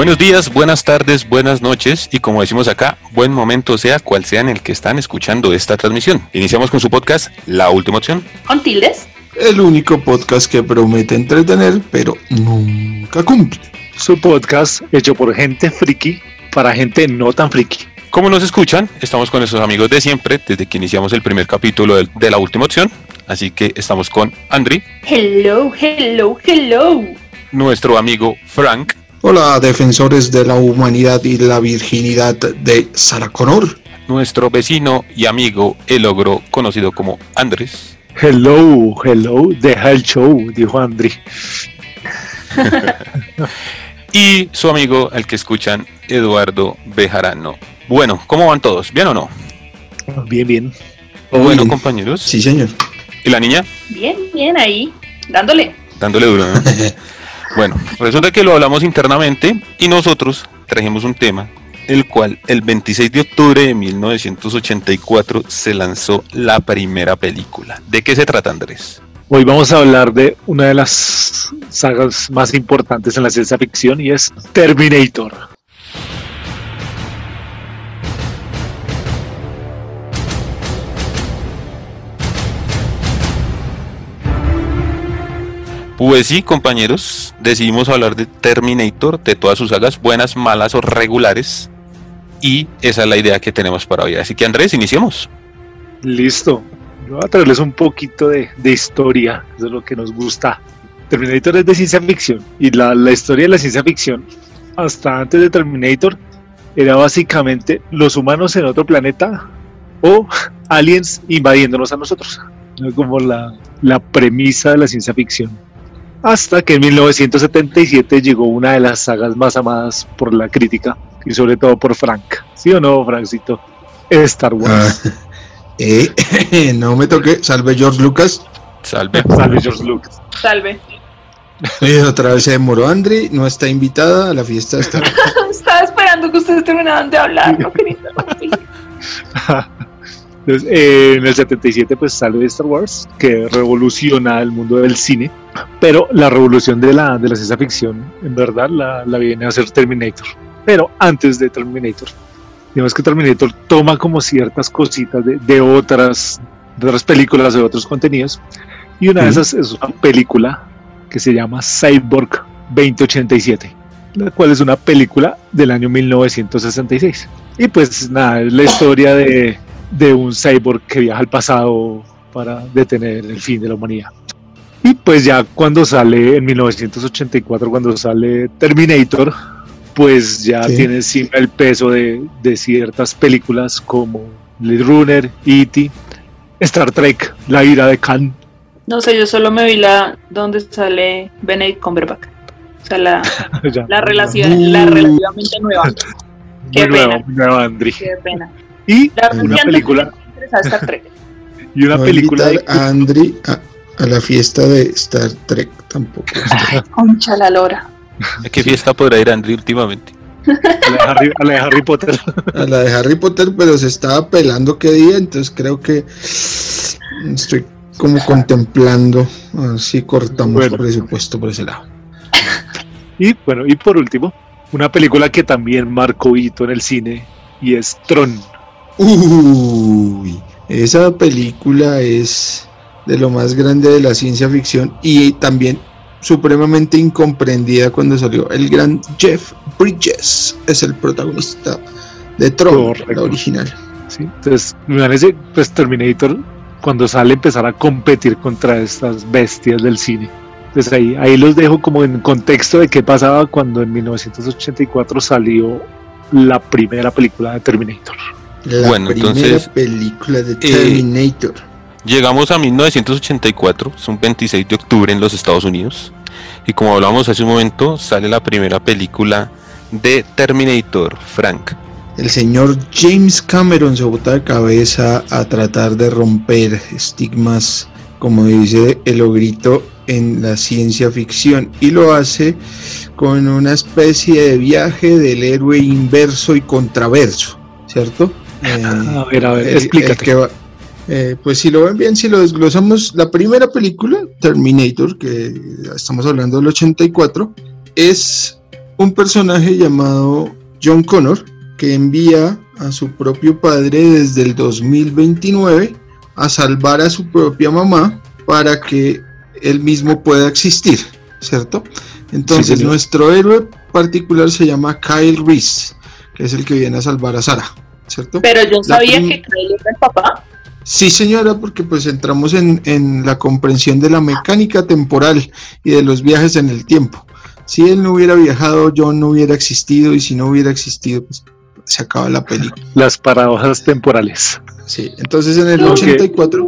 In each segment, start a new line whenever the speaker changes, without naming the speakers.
Buenos días, buenas tardes, buenas noches y como decimos acá, buen momento sea cual sea en el que están escuchando esta transmisión. Iniciamos con su podcast La Última Opción.
¿Con tildes?
El único podcast que promete entretener, pero nunca cumple.
Su podcast hecho por gente friki para gente no tan friki.
Como nos escuchan, estamos con nuestros amigos de siempre desde que iniciamos el primer capítulo de, de La Última Opción. Así que estamos con Andri,
Hello, hello, hello.
nuestro amigo Frank,
Hola, defensores de la humanidad y la virginidad de Sarah Connor.
nuestro vecino y amigo el ogro conocido como Andrés,
Hello, hello, deja el show, dijo Andri.
y su amigo, el que escuchan, Eduardo Bejarano. Bueno, ¿cómo van todos? ¿Bien o no?
Bien, bien.
Bueno,
Bien.
compañeros.
Sí, señor.
¿Y la niña?
Bien, bien ahí. Dándole.
Dándole duro, ¿no? Bueno, resulta que lo hablamos internamente y nosotros trajimos un tema, el cual el 26 de octubre de 1984 se lanzó la primera película. ¿De qué se trata, Andrés?
Hoy vamos a hablar de una de las sagas más importantes en la ciencia ficción y es Terminator.
Pues sí, compañeros, decidimos hablar de Terminator, de todas sus sagas, buenas, malas o regulares. Y esa es la idea que tenemos para hoy. Así que Andrés, iniciemos.
Listo. Yo voy a traerles un poquito de, de historia, eso es lo que nos gusta. Terminator es de ciencia ficción y la, la historia de la ciencia ficción, hasta antes de Terminator, era básicamente los humanos en otro planeta o aliens invadiéndonos a nosotros. Como la, la premisa de la ciencia ficción. Hasta que en 1977 llegó una de las sagas más amadas por la crítica y sobre todo por Frank. ¿Sí o no, Francito? Star Wars.
Ah, eh, no me toque. Salve George Lucas.
Salve.
Salve George Lucas.
Salve.
Otra vez se demoró Andri. No está invitada a la fiesta de Star Wars.
Estaba esperando que ustedes terminaran de hablar. No quería.
Entonces, eh, en el 77 pues sale Star Wars, que revoluciona el mundo del cine, pero la revolución de la, de la ciencia ficción, en verdad, la, la viene a hacer Terminator. Pero antes de Terminator, digamos que Terminator toma como ciertas cositas de, de otras, de otras películas, de otros contenidos, y una de esas es una película que se llama Cyborg 2087, la cual es una película del año 1966. Y pues nada, es la historia de, de un cyborg que viaja al pasado para detener el fin de la humanidad. Y pues ya cuando sale en 1984, cuando sale Terminator, pues ya
Sí.
tiene encima el peso de, de ciertas películas como Blade Runner, E.T., Star Trek, La ira de Khan.
No sé, yo solo me vi la donde sale Benedict Cumberbatch. O sea, la,
Ya.
la relación, la relativamente nueva.
Muy
Qué
nueva,
pena.
muy nueva, Andri.
Qué pena.
Y
La
una película,
interesaba Star Trek.
y una
no
película de
invitar a Andri a, a la fiesta de Star Trek tampoco.
Concha la lora.
¿A qué fiesta podrá ir Andrés últimamente?
a la de Harry, a la de Harry Potter.
A la de Harry Potter, pero se estaba pelando qué día, entonces creo que estoy como contemplando si cortamos
Bueno.
presupuesto por ese lado.
Y bueno, y por último, una película que también marcó hito en el cine y es Tron.
Uy, esa película es de lo más grande de la ciencia ficción y también supremamente incomprendida cuando salió. El gran Jeff Bridges es el protagonista de Tron,
Correcto.
la original.
¿sí? Entonces, me parece, pues Terminator, cuando sale, empezar a competir contra estas bestias del cine. Entonces ahí, ahí los dejo como en contexto de qué pasaba cuando en 1984 salió la primera película de Terminator.
La
Bueno,
primera
entonces,
película de Terminator.
Llegamos a 1984, es un 26 de octubre en los Estados Unidos. Y como hablamos hace un momento, sale la primera película de Terminator, Frank.
El señor James Cameron se bota de cabeza a tratar de romper estigmas, como dice el ogrito, en la ciencia ficción y lo hace con una especie de viaje del héroe inverso y contraverso, ¿cierto? Eh,
A ver, a ver, explícate.
que va- eh, pues si lo ven bien, si lo desglosamos, la primera película, Terminator, que estamos hablando del 84, es un personaje llamado John Connor que envía a su propio padre desde el 2029 a salvar a su propia mamá para que él mismo pueda existir, ¿cierto? Entonces nuestro héroe particular se llama Kyle Reese, que es el que viene a salvar a Sara, ¿cierto?
Pero yo
La
sabía
prim-
que Kyle era el papá.
Sí, señora, porque pues entramos en, en la comprensión de la mecánica temporal y de los viajes en el tiempo. Si él no hubiera viajado, John no hubiera existido y si no hubiera existido, pues se acaba la película.
Las paradojas temporales.
Sí, entonces en el
Ok.
84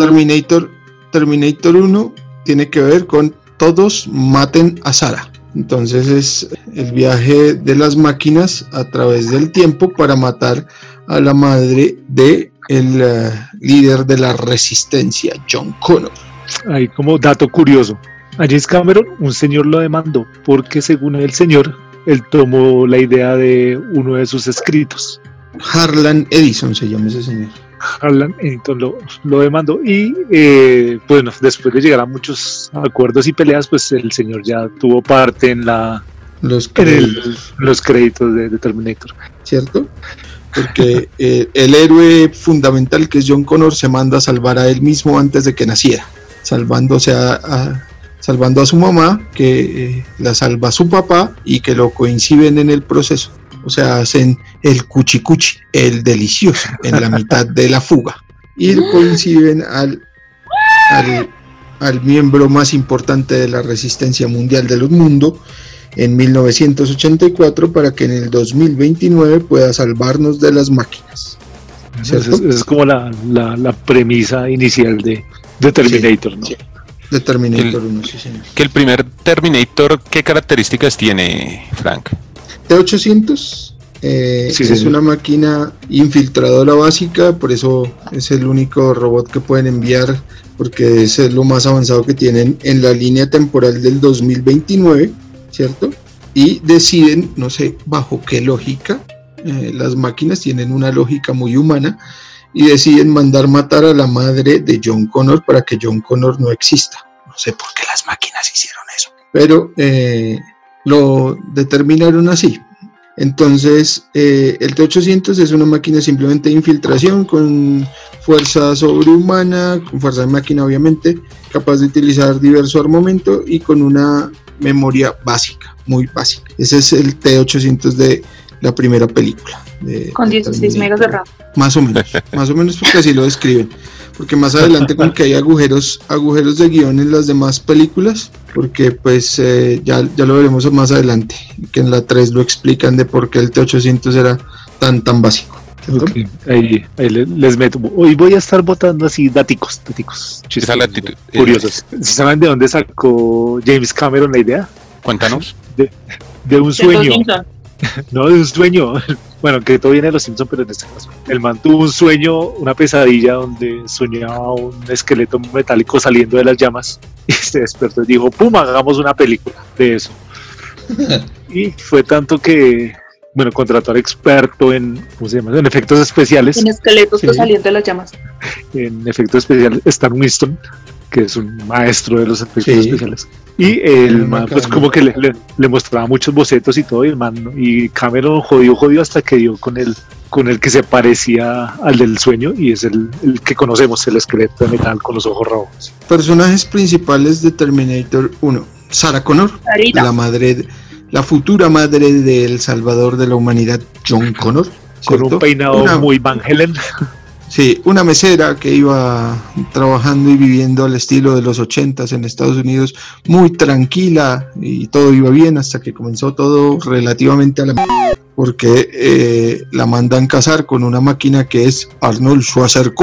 Terminator, Terminator 1 tiene que ver con todos maten a Sara. Entonces es el viaje de las máquinas a través del tiempo para matar a la madre de el eh, líder de la resistencia, John Connor.
Ahí como dato curioso. A James Cameron un señor lo demandó porque según el señor, él tomó la idea de uno de sus escritos.
Harlan Edison se llama ese señor.
Harlan Ellington lo, lo demandó y eh, bueno, después de llegar a muchos acuerdos y peleas, pues el señor ya tuvo parte en, la,
Los
en el-
créditos,
los créditos de, de Terminator.
¿cierto? Porque eh, el héroe fundamental que es John Connor se manda a salvar a él mismo antes de que naciera, salvándose a, a- salvando a su mamá, que eh, la salva a su papá y que lo coinciden en el proceso. O sea, hacen el cuchicuchi, el delicioso, en la mitad de la fuga. Y coinciden al, al, al miembro más importante de la resistencia mundial del mundo, en 1984 para que en el 2029 pueda salvarnos de las máquinas.
Es, es como la, la- la premisa inicial de, de Terminator, ¿no?
sí. De Terminator
El-
1, sí, señor.
Que el primer Terminator, ¿qué características tiene, Frank?
T800 eh,
Sí,
es una máquina infiltradora básica, por eso es el único robot que pueden enviar, porque es lo más avanzado que tienen en la línea temporal del 2029, ¿cierto? Y deciden, no sé bajo qué lógica, eh, las máquinas tienen una lógica muy humana, y deciden mandar matar a la madre de John Connor para que John Connor no exista. No sé por qué las máquinas hicieron eso, pero eh, lo determinaron así. Entonces, eh, el T-800 es una máquina simplemente de infiltración con fuerza sobrehumana, con fuerza de máquina obviamente, capaz de utilizar diverso armamento y con una memoria básica, muy básica. Ese es el T-800 de la primera película. de-
Con
de
16 megas de RAM.
Más o menos, más o menos porque así lo describen. Porque más adelante con que hay agujeros, agujeros de guion en las demás películas, porque pues eh, ya, ya lo veremos más adelante, que en la 3 lo explican de por qué el T800 era tan tan básico. ¿cierto?
Ok, Ahí, ahí le- les meto. Hoy voy a estar votando así daticos, daticos,
Esa
chistosos,
eh,
curiosos. ¿Saben de dónde sacó James Cameron la idea?
Cuéntanos.
De un
De los
sueño. No, de un sueño. Bueno, que todo viene de los Simpsons, pero en este caso. El man tuvo un sueño, una pesadilla donde soñaba un esqueleto metálico saliendo de las llamas y se despertó y dijo, ¡pum! Hagamos una película de eso. y fue tanto que, bueno, contrató al experto en, ¿cómo se llama? En efectos especiales.
En esqueletos que
Sí.
salían de las llamas.
En efectos especiales, Stan Winston, que es un maestro de los efectos
Sí.
especiales. Y el
Muy
man, pues como que le, le- le mostraba muchos bocetos y todo, y el man, y Cameron jodió, jodió hasta que dio con el, con el que se parecía al del sueño, y es el, el que conocemos, el esqueleto de metal con los ojos rojos.
Personajes principales de Terminator 1. Sarah Connor,
Sarita.
la madre, de- la futura madre del salvador de la humanidad, John Connor.
Con un peinado
Una-
muy Van Helen.
Sí, una mesera que iba trabajando y viviendo al estilo de los ochentas en Estados Unidos, muy tranquila y todo iba bien hasta que comenzó todo relativamente a la porque eh, la mandan casar con una máquina que es Arnold Schwarzenegger,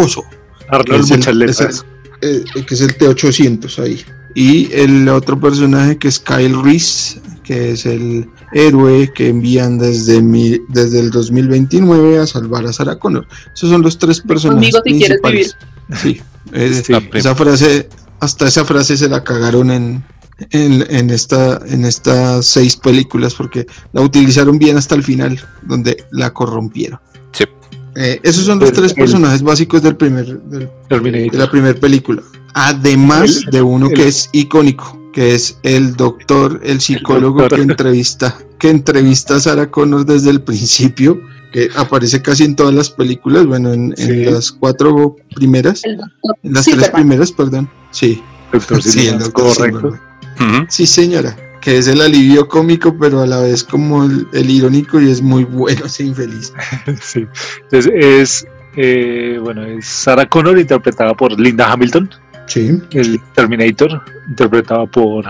Arnold,
el-
muchas
eh, que es el T800 ahí. Y el otro personaje que es Kyle Reese, que es el héroe que envían desde, mi- desde el 2029 a salvar a Sarah Connor. Esos son los tres personajes
Conmigo si quieres
principales. Sí, es- esa frase, hasta esa frase se la cagaron en, en, en esta, en estas seis películas porque la utilizaron bien hasta el final, donde la corrompieron.
Sí.
Eh, esos son los
El-
tres
el-
personajes básicos del primer, del de la primera película. Además
El-
de uno
el-
que es icónico, que es el doctor, el psicólogo
doctor.
que entrevista que entrevista a Sarah Connor desde el principio, que aparece casi en todas las películas, bueno, en, las cuatro primeras, en las tres primeras, perdón. Sí,
Doctor
sí, el doctor
correcto.
Sí, señora, que es el alivio cómico, pero a la vez como el, el irónico y es muy bueno ese infeliz.
Sí. Entonces es, eh, bueno, es Sarah Connor interpretada por Linda Hamilton,
Sí,
el Terminator interpretado por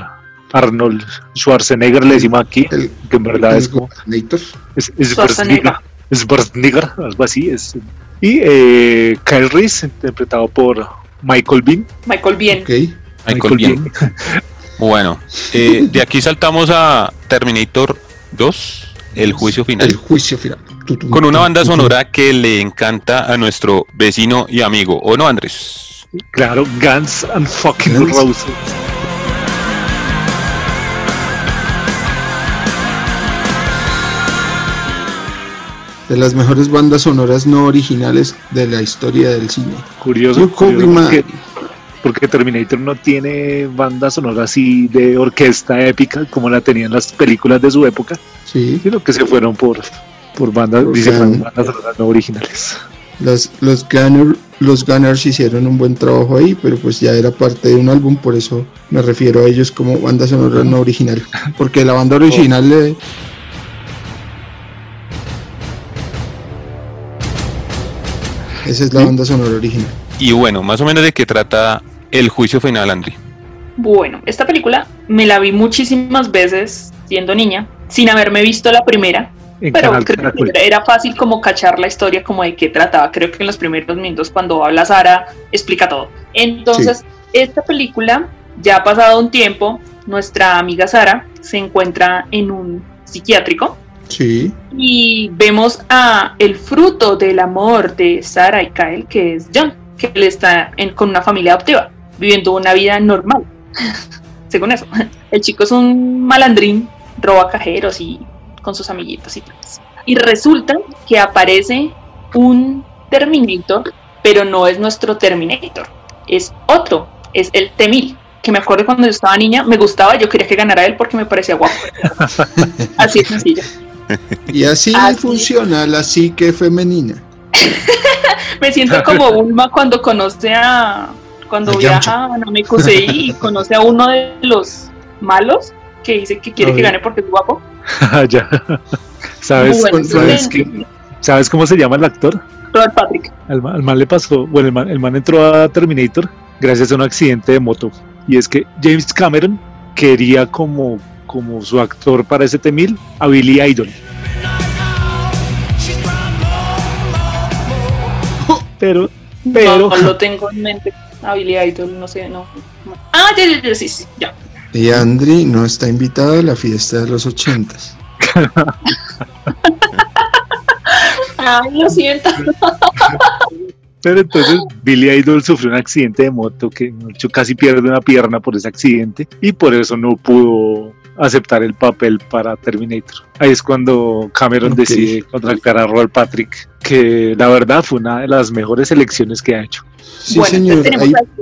Arnold Schwarzenegger, le decimos aquí,
el,
que en verdad
el
es como
Terminator.
es, es
Schwarzenegger.
Schwarzenegger, algo así es. Y eh, Kyle Reese interpretado por Michael Bean.
Michael Bien.
Ok,
Michael bien. Bueno, eh, de aquí saltamos a Terminator 2, el juicio
el
final,
juicio final.
Con una banda sonora que le encanta a nuestro vecino y amigo, ¿o no, Andrés?
Claro, Guns and fucking
Guns.
Roses.
De las mejores bandas sonoras no originales de la historia del cine.
Curioso, porque, Terminator no tiene banda sonora así de orquesta épica como la tenían las películas de su época,
Sí,
sino que se fueron por, por bandas,
Por
bandas sonoras no originales.
los, Gunner, los Gunners hicieron un buen trabajo ahí, pero pues ya era parte de un álbum, por eso me refiero a ellos como banda sonora no original. Porque la banda original le... Esa es la
¿Sí?
banda sonora original.
Y bueno, más o menos de qué trata el juicio final, Andri.
Bueno, esta película me la vi muchísimas veces siendo niña, sin haberme visto la primera,
En
pero
Canal
creo que era fácil como cachar la historia como de qué trataba. Creo que en los primeros minutos cuando habla Sara explica todo. Entonces, esta película, ya ha pasado un tiempo, nuestra amiga Sara se encuentra en un psiquiátrico
Sí,
y vemos a el fruto del amor de Sara y Kyle, que es John, que él está en- con una familia adoptiva, viviendo una vida normal. Según eso, el chico es un malandrín, roba cajeros y con sus amiguitos y demás. Y resulta que aparece un Terminator, pero no es nuestro Terminator, es otro, es el T-1000. Que me acuerdo cuando yo estaba niña, me gustaba, yo quería que ganara él porque me parecía guapo. Así es sencillo.
y así
Así.
funciona la psique femenina.
Me siento como Bulma cuando conoce a. Cuando
A
viaja a Namekusei y conoce a uno de los malos que dice que quiere que gane porque es guapo.
Ya. ¿Sabes,
Bueno,
¿sabes
¿Sabes cómo se llama el actor?
Robert Patrick.
Al man, al man le pasó, bueno, el man, el man entró a Terminator gracias a un accidente de moto. Y es que James Cameron quería como, como su actor para ese T-1000 a Billy Idol. Pero, pero,
No, lo tengo en mente. A Billy Idol, no sé, no. no. Ah, ya, ya, ya, sí, sí, ya.
Y Andri no está invitada a la fiesta de los ochentas.
Ay, lo siento.
pero entonces Billy Idol sufrió un accidente de moto que casi pierde una pierna por ese accidente y por eso no pudo aceptar el papel para Terminator. Ahí es cuando Cameron decide contratar a Robert Patrick, que la verdad fue una de las mejores elecciones que ha hecho.
Sí,
Bueno,
señor.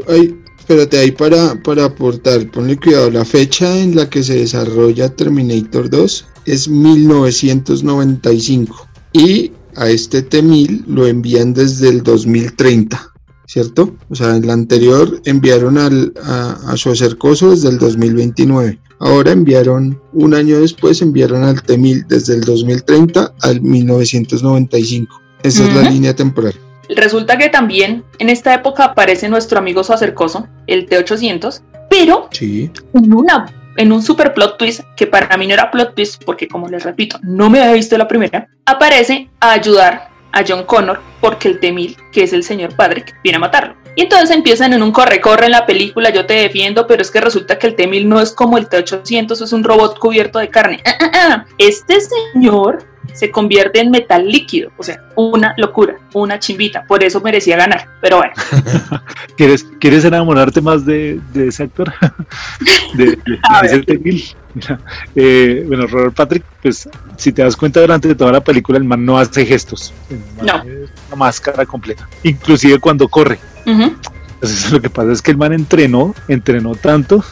Ahí,
tenemos
ahí- espérate, ahí para, para aportar, ponle cuidado, la fecha en la que se desarrolla Terminator 2 es 1995 y a este T-1000 lo envían desde el 2030, ¿cierto? O sea, en la anterior enviaron al, a, a su acercoso desde el 2029. Ahora enviaron, un año después, enviaron al T-1000 desde el 2030 al 1995. Esa es la línea temporal.
Resulta que también en esta época aparece nuestro amigo Sacercoso, el T800, pero
Sí.
en una en un super plot twist que para mí no era plot twist porque como les repito no me había visto la primera aparece a ayudar a John Connor porque el T-1000 que es el señor Patrick viene a matarlo y entonces empiezan en un corre-corre en la película yo te defiendo pero es que resulta que el T-1000 no es como el T-800 es un robot cubierto de carne Ah, ah, ah. este señor se convierte en metal líquido o sea una locura una chimbita por eso merecía ganar pero bueno
¿Quieres, ¿quieres enamorarte más de, de ese actor? de, de- de ese
ver.
T-1000. Mira, eh, bueno, Robert Patrick, pues si te das cuenta durante toda la película, el man no hace gestos.
No.
es una máscara completa. Inclusive cuando corre. Entonces lo que pasa es que el man entrenó, entrenó tanto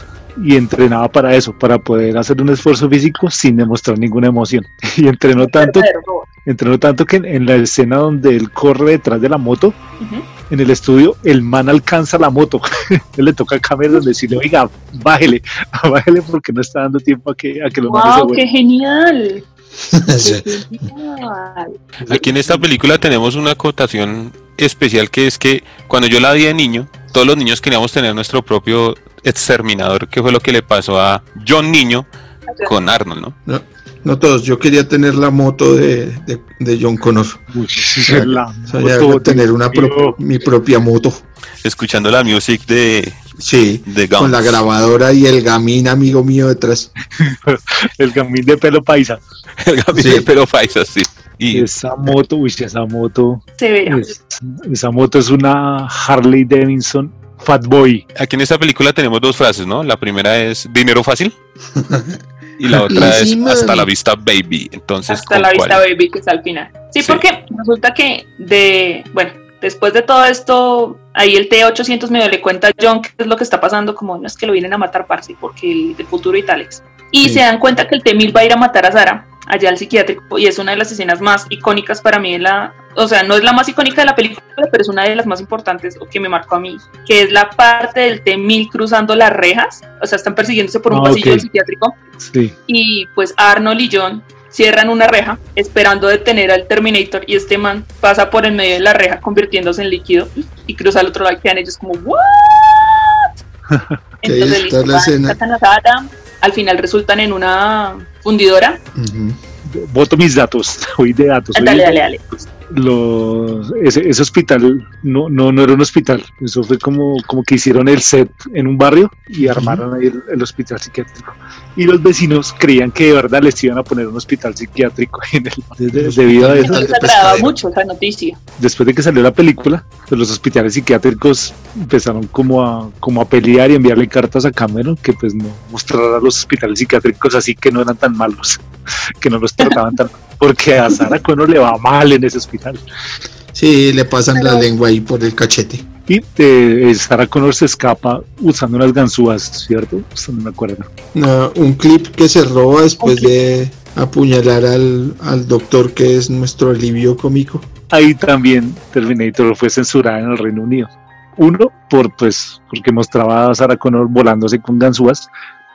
y entrenaba para eso, para poder hacer un esfuerzo físico sin demostrar ninguna emoción. Y entrenó tanto, entrenó tanto que en, la escena donde él corre detrás de la moto, en el estudio, el man alcanza la moto. él le toca a Cameron decirle, oiga, bájele, bájele porque no está dando tiempo a que, a que los
wow, qué genial.
Aquí en esta película tenemos una acotación especial que es que cuando yo la vi de niño, todos los niños queríamos tener nuestro propio exterminador, que fue lo que le pasó a John Niño con Arnold,
¿no? No, todos, yo quería tener la moto de, John Connor. tener una mi propia moto.
Escuchando la music de,
Sí, con la grabadora y el gamín, amigo mío, detrás.
el gamín de pelo paisa.
el gamín de pelo paisa, sí.
Y esa moto, uy, esa moto. esa moto es una Harley Davidson Fat Boy.
Aquí en esta película tenemos dos frases, ¿no? La primera es dinero fácil. y la otra es hasta la vista baby. Entonces,
hasta la vista baby, que es al final. Sí, porque resulta que de, bueno, después de todo esto, ahí el T-800 medio le cuenta a John qué es lo que está pasando, como no es que lo vienen a matar, parce, porque el de futuro y tales. Y se dan cuenta que el T-1000 va a ir a matar a Sara allá al psiquiátrico y es una de las escenas más icónicas para mí de la, o sea, no es la más icónica de la película, pero es una de las más importantes o que me marcó a mí, que es la parte del T-1000 cruzando las rejas, o sea, están persiguiéndose por un ah, pasillo del psiquiátrico y pues Arnold y John cierran una reja esperando detener al Terminator y este man pasa por el medio de la reja convirtiéndose en líquido y cruza al otro lado y quedan ellos como ¿what? Entonces listo, al final resultan en una fundidora.
Voto mis datos, hoy de datos.
Dale, dale, dale
los, ese, hospital no, no, no era un hospital, eso fue como, como que hicieron el set en un barrio y armaron ahí el, hospital psiquiátrico. Y los vecinos creían que de verdad les iban a poner un hospital psiquiátrico en el, debido a eso.
mucho esa noticia.
Después de que salió la película, pues los hospitales psiquiátricos empezaron como a, como a pelear y enviarle cartas a Cameron que pues no mostrara los hospitales psiquiátricos así que no eran tan malos, que no los trataban tan mal porque a Sara Connor le va mal en ese hospital.
Sí, le pasan la lengua ahí por el cachete.
Y eh, Sarah Connor se escapa usando unas ganzúas, ¿cierto? No me acuerdo.
un clip que se roba después de apuñalar al, doctor que es nuestro alivio cómico.
Ahí también Terminator fue censurada en el Reino Unido. Uno, por pues, porque mostraba a Sarah Connor volándose con ganzúas,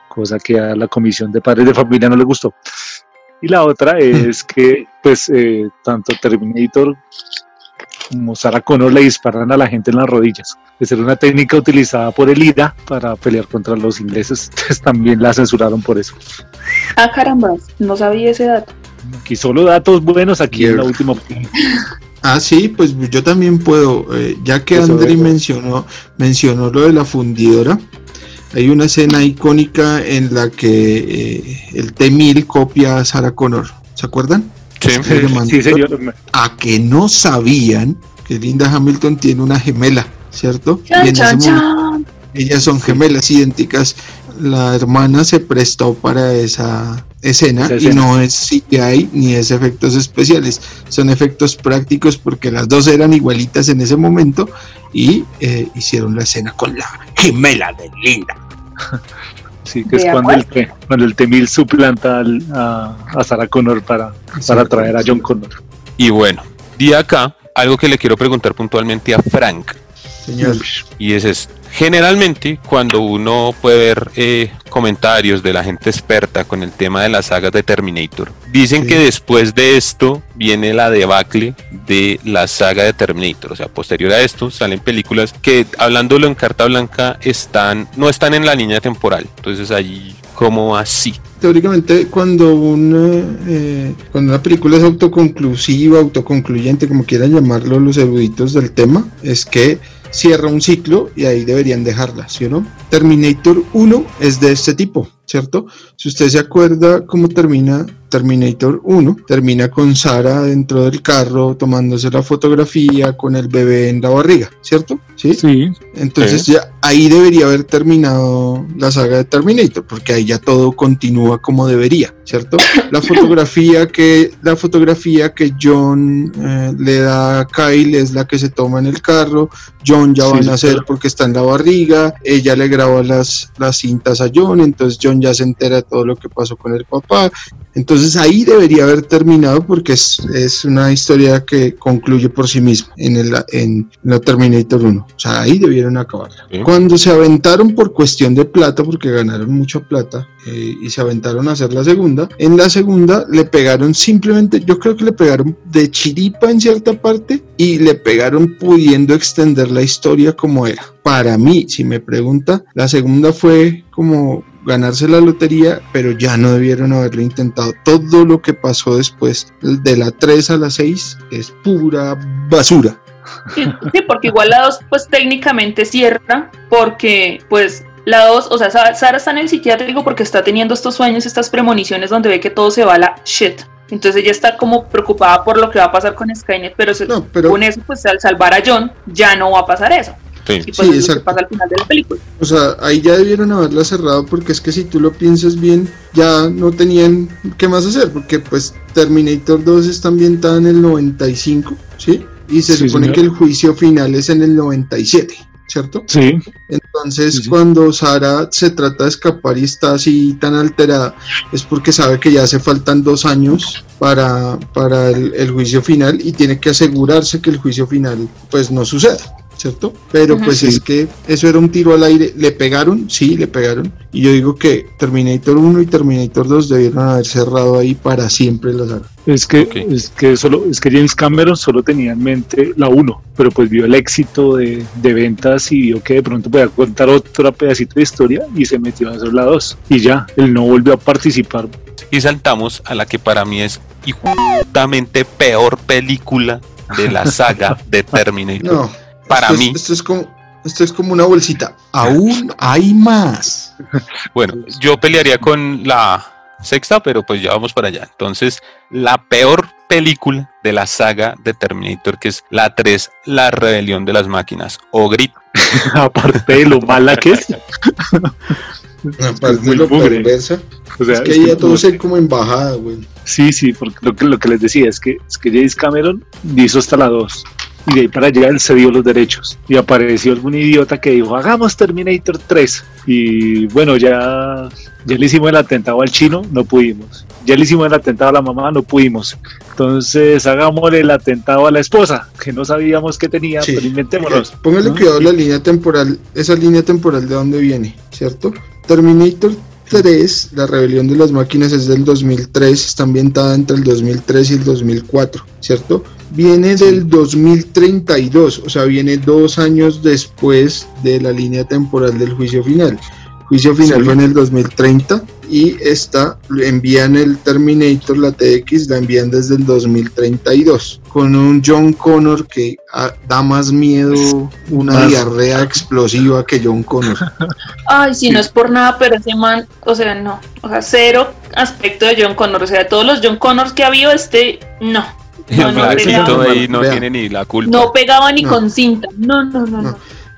cosa que a la comisión de padres de familia no le gustó. Y la otra es que, pues, eh, tanto Terminator como Sarah Connor le disparan a la gente en las rodillas. Es una técnica utilizada por el IRA para pelear contra los ingleses. Entonces también la censuraron por eso.
Ah, caramba, no sabía ese dato.
Aquí solo datos buenos, aquí en la última.
Ah, sí, pues yo también puedo, eh, ya que Andri mencionó, mencionó lo de la fundidora, hay una escena icónica en la que eh, el T-1000 copia a Sarah Connor. ¿Se acuerdan?
Sí,
sí, señor. A que no sabían que Linda Hamilton tiene una gemela, ¿cierto? ellas son gemelas idénticas. La hermana se prestó para esa escena, y no es CGI ni es efectos especiales, son efectos prácticos porque las dos eran igualitas en ese momento y eh, hicieron la escena con la gemela de Linda.
Sí, que es cuando el, cuando el T-1000 suplanta a, a, Sarah Connor para, para traer a John Connor.
Y bueno, de acá algo que le quiero preguntar puntualmente a Frank.
Señor.
Y es esto. Generalmente, cuando uno puede ver eh, comentarios de la gente experta con el tema de las sagas de Terminator, dicen que después de esto viene la debacle de la saga de Terminator. O sea, posterior a esto salen películas que, hablándolo en carta blanca, están no están en la línea temporal. Entonces, allí, como así?
teóricamente cuando una, eh, cuando una película es autoconclusiva, autoconcluyente, como quieran llamarlo los eruditos del tema, es que cierra un ciclo y ahí deberían dejarla, ¿sí o no? Terminator 1 es de este tipo, ¿cierto? Si usted se acuerda cómo termina Terminator 1 termina con Sara dentro del carro tomándose la fotografía con el bebé en la barriga, ¿cierto? Sí.
Sí.
Entonces ya ahí debería haber terminado la saga de Terminator, porque ahí ya todo continúa como debería, ¿cierto? La fotografía que la fotografía que John eh, le da a Kyle es la que se toma en el carro. John ya
Sí,
va a nacer porque está en la barriga. Ella le graba las, las cintas a John, entonces John ya se entera de todo lo que pasó con el papá. Entonces ahí debería haber terminado porque es, es una historia que concluye por sí misma en, el, en la Terminator 1. O sea, ahí debieron acabarla.
Sí.
Cuando se aventaron por cuestión de plata, porque ganaron mucha plata, eh, y se aventaron a hacer la segunda, en la segunda le pegaron simplemente, yo creo que le pegaron de chiripa en cierta parte y le pegaron pudiendo extender la historia como era. Para mí, si me pregunta, la segunda fue como ganarse la lotería, pero ya no debieron haberlo intentado. Todo lo que pasó después de la 3 a la 6 es pura basura.
Sí, sí, porque igual la 2 pues técnicamente cierra porque pues la 2, o sea, Sa- Sara está en el psiquiátrico porque está teniendo estos sueños, estas premoniciones donde ve que todo se va a la shit. Entonces ella está como preocupada por lo que va a pasar con Skynet, pero, se-
No, pero
con eso pues al salvar a John ya no va a pasar eso.
Sí.
Y pues
Sí,
es lo que
exacto.
pasa al final de la película.
O sea, ahí ya debieron haberla cerrado porque es que si tú lo piensas bien, ya no tenían qué más hacer, porque pues Terminator 2 está ambientada en el 95, ¿sí? Y se
Sí,
supone
señor.
que el juicio final es en el 97, ¿cierto?
Sí.
Entonces,
Sí, sí.
cuando Sara se trata de escapar y está así tan alterada, es porque sabe que ya hace faltan dos años para, para el, el juicio final y tiene que asegurarse que el juicio final pues no suceda, ¿cierto? Pero pues
Sí.
es que eso era un tiro al aire. ¿Le pegaron? Sí, le pegaron. Y yo digo que Terminator 1 y Terminator 2 debieron haber cerrado ahí para siempre la saga.
Es que, es que solo, es que James Cameron solo tenía en mente la 1, pero pues vio el éxito de, de ventas y vio que de pronto podía contar otro pedacito de historia y se metió a hacer la 2. Y ya, él no volvió a participar.
Y saltamos a la que para mí es justamente peor película de la saga de Terminator.
No,
Para
esto es-
mí.
esto es como... Esto es como una bolsita. Aún hay más.
Bueno, yo pelearía con la sexta, pero pues ya vamos para allá. Entonces, la peor película de la saga de Terminator, que es la 3, La Rebelión de las Máquinas, o Grit.
Aparte de lo mala que es.
Aparte de
muy
lo
mugre.
perversa.
O sea,
Es que
es
ya todo
como-
se como embajada, güey.
Sí, sí, porque lo que, lo que les decía es que, es que James Cameron hizo hasta la 2 y de ahí para allá él se dio los derechos y apareció algún idiota que dijo hagamos Terminator 3 y bueno ya, ya le hicimos el atentado al chino, no pudimos, ya le hicimos el atentado a la mamá, no pudimos, entonces hagámosle el atentado a la esposa que no sabíamos que tenía,
Sí.
pero inventémonos.
Póngale
¿no?
cuidado la línea temporal, esa línea temporal de dónde viene, ¿cierto? Terminator 3, la rebelión de las máquinas es del 2003, está ambientada entre el 2003 y el 2004, ¿cierto? Viene del 2032, o sea, viene dos años después de la línea temporal del juicio final. Juicio final
Sí.
fue en el 2030 y esta envían el Terminator, la TX, la envían desde el 2032 con un John Connor que ah, da más miedo una
Más.
diarrea explosiva que John Connor.
Ay, si no es por nada, pero ese man, o sea, no. O sea, cero aspecto de John Connor. O sea, de todos los John Connors que ha habido, este, no. No, no, pegaba,
no
Vea.
tiene ni la culpa.
no pegaba ni
No.
con cinta. No, no, no, no.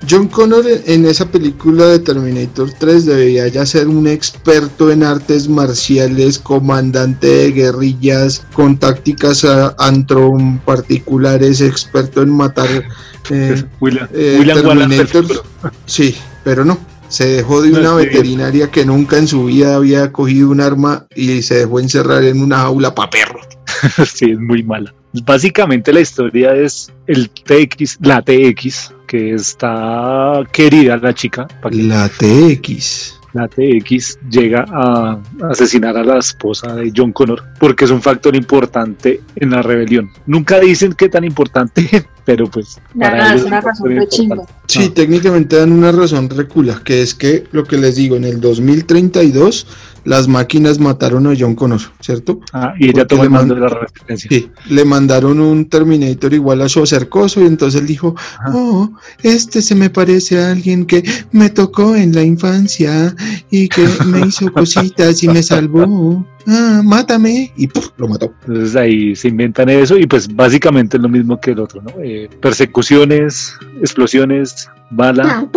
John Connor en- esa película de Terminator 3 debería ya ser un experto en artes marciales, comandante de guerrillas con tácticas ah, antron particulares, experto en matar. eh,
William,
eh,
William
Terminator. Sí, pero no. Se dejó de
No,
una veterinaria que nunca en su vida había cogido un arma y se dejó encerrar en una jaula para perros.
sí, es muy mala. Básicamente la historia es el TX, la TX, que está querida la chica, que
La TX.
la TX llega a asesinar a la esposa de John Connor porque es un factor importante en la rebelión. Nunca dicen qué tan importante, pero pues
Nada,
para
es una razón de
importante.
Sí,
No.
técnicamente dan una razón recula, que es que lo que les digo, en el 2032 las máquinas mataron a John Connor, ¿cierto?
Ah, y ella
le
el mando
man-
de la resistencia.
Sí, le mandaron un Terminator igual a su cercoso y entonces él dijo,
Ajá.
oh, este se me parece a alguien que me tocó en la infancia y que me hizo cositas y me salvó. ah, mátame, y ¡puf! lo mató.
Entonces ahí se inventan eso y pues básicamente es lo mismo que el otro, ¿no? Eh, persecuciones, explosiones, bala,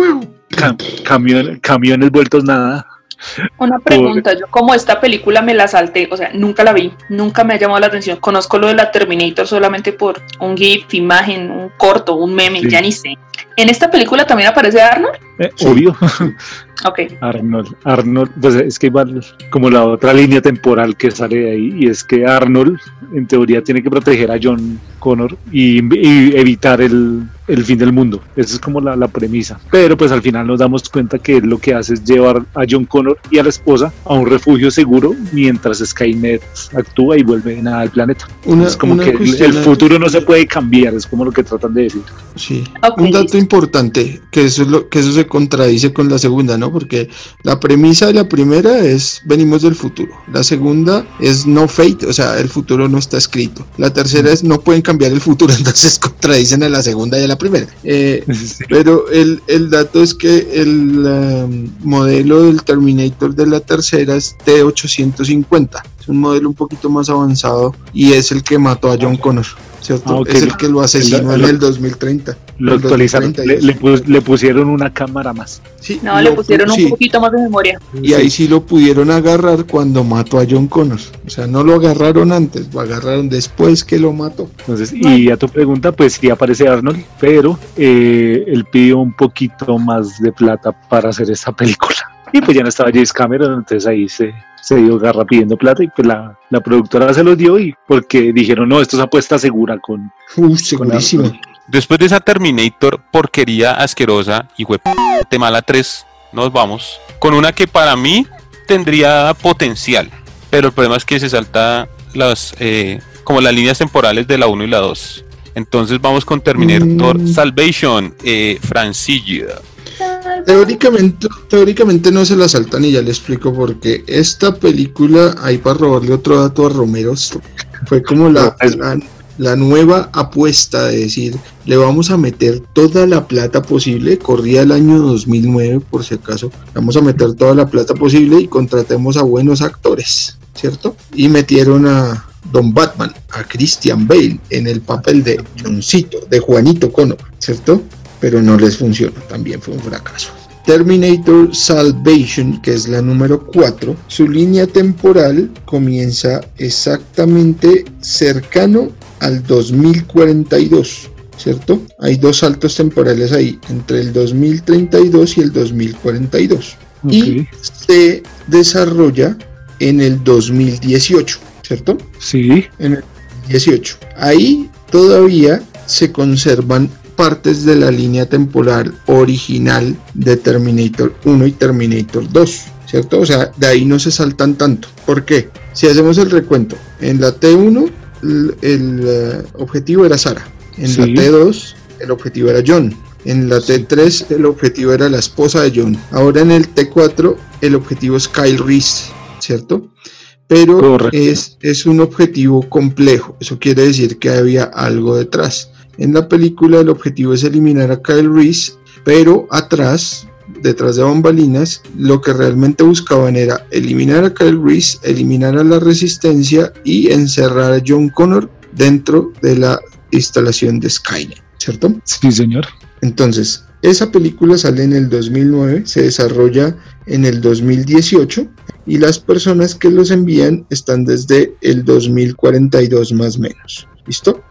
cam- camion- camiones vueltos nada.
Una pregunta, yo como esta película me la salté, o sea, nunca la vi, nunca me ha llamado la atención. Conozco lo de la Terminator solamente por un GIF, imagen, un corto, un meme,
Sí.
ya ni sé. ¿En esta película también aparece Arnold?
Eh,
Sí.
Obvio,
Ok.
Arnold, Arnold, pues es que va como la otra línea temporal que sale de ahí y es que Arnold en teoría tiene que proteger a John Connor y, y evitar el, el fin del mundo. Esa es como la, la premisa. Pero pues al final nos damos cuenta que lo que hace es llevar a John Connor y a la esposa a un refugio seguro mientras Skynet actúa y vuelve nada al planeta.
Una,
es como que el- futuro no se puede cambiar, es como lo que tratan de decir.
Sí. Un dato importante, que eso es lo que eso se contradice con la segunda, ¿no? Porque la premisa de la primera es venimos del futuro. La segunda es no fate, o sea, el futuro no está escrito. La tercera es no pueden cambiar el futuro, entonces contradicen a la segunda y a la primera. Eh, pero el, el dato es que el um, modelo del Terminator de la tercera es T850. Es un modelo un poquito más avanzado y es el que mató a John Connor. ¿Cierto?
Ah.
Es el que lo asesinó
El-
en
el-
el 2030.
Lo actualizaron, le,
2032.
le pus- le pusieron una cámara más.
Sí,
No, le pusieron un
sí,
poquito más de memoria.
Y ahí sí lo pudieron agarrar cuando mató a John Connor. O sea, no lo agarraron antes, lo agarraron después que lo mató.
Entonces, y a tu pregunta, pues sí aparece Arnold, pero eh, él pidió un poquito más de plata para hacer esa película. Y pues ya no estaba James Cameron, entonces ahí se, se dio garra pidiendo plata y pues la, la productora se los dio y porque dijeron, no, esto es apuesta segura con...
Uh, segurísimo.
Después de esa Terminator porquería asquerosa y de mala 3, nos vamos con una que para mí tendría potencial, pero el problema es que se salta las eh, como las líneas temporales de la 1 y la 2. Entonces vamos con Terminator
Mm.
Salvation, eh, Francilla.
Teóricamente, teóricamente no se la saltan y ya le explico por qué. Esta película, ahí para robarle otro dato a Romero, fue como la, la, la nueva apuesta de decir, le vamos a meter toda la plata posible. Corría el año 2009, por si acaso. Vamos a meter toda la plata posible y contratemos a buenos actores, ¿cierto? Y metieron a Don Batman, a Christian Bale, en el papel de Johncito, de Juanito Cono, ¿cierto? pero no les funcionó, también fue un fracaso. Terminator Salvation, que es la número 4, su línea temporal comienza exactamente cercano al 2042, ¿cierto? Hay dos saltos temporales ahí, entre el 2032 y el 2042. Y se desarrolla en el 2018, ¿cierto?
Sí,
en el 18. Ahí todavía se conservan partes de la línea temporal original de Terminator 1 y Terminator 2, ¿cierto? O sea, de ahí no se saltan tanto. ¿Por qué? Si hacemos el recuento, en la T1 el, uh, objetivo era Sara, en
Sí.
la T2 el objetivo era John, en la T3 el objetivo era la esposa de John, ahora en el T4 el objetivo es Kyle Reese, ¿cierto? Pero es, es un objetivo complejo, eso quiere decir que había algo detrás. En la película el objetivo es eliminar a Kyle Reese, pero atrás, detrás de bambalinas, lo que realmente buscaban era eliminar a Kyle Reese, eliminar a la resistencia y encerrar a John Connor dentro de la instalación de Skynet, ¿cierto?
sí, señor.
Entonces, esa película sale en el 2009, se desarrolla en el 2018 y las personas que los envían están desde el 2042 más o menos. ¿Listo?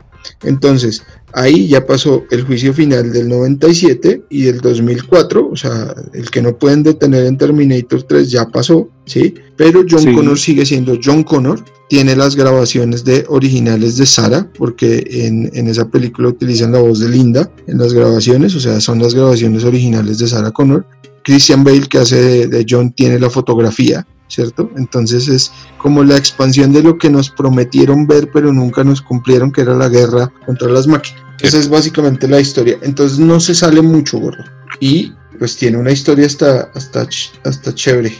Entonces, ahí ya pasó el juicio final del 97 y del 2004, o sea, el que no pueden detener en Terminator 3 ya pasó, ¿sí? Pero John
Sí.
Connor sigue siendo John Connor, tiene las grabaciones de originales de Sara, porque en, en esa película utilizan la voz de Linda en las grabaciones, o sea, son las grabaciones originales de Sarah Connor. Christian Bale, que hace de, de John, tiene la fotografía, ¿cierto? Entonces es como la expansión de lo que nos prometieron ver, pero nunca nos cumplieron, que era la guerra contra las máquinas. Esa es básicamente la historia. Entonces no se sale mucho, gordo. Y pues tiene una historia hasta, hasta, hasta chévere.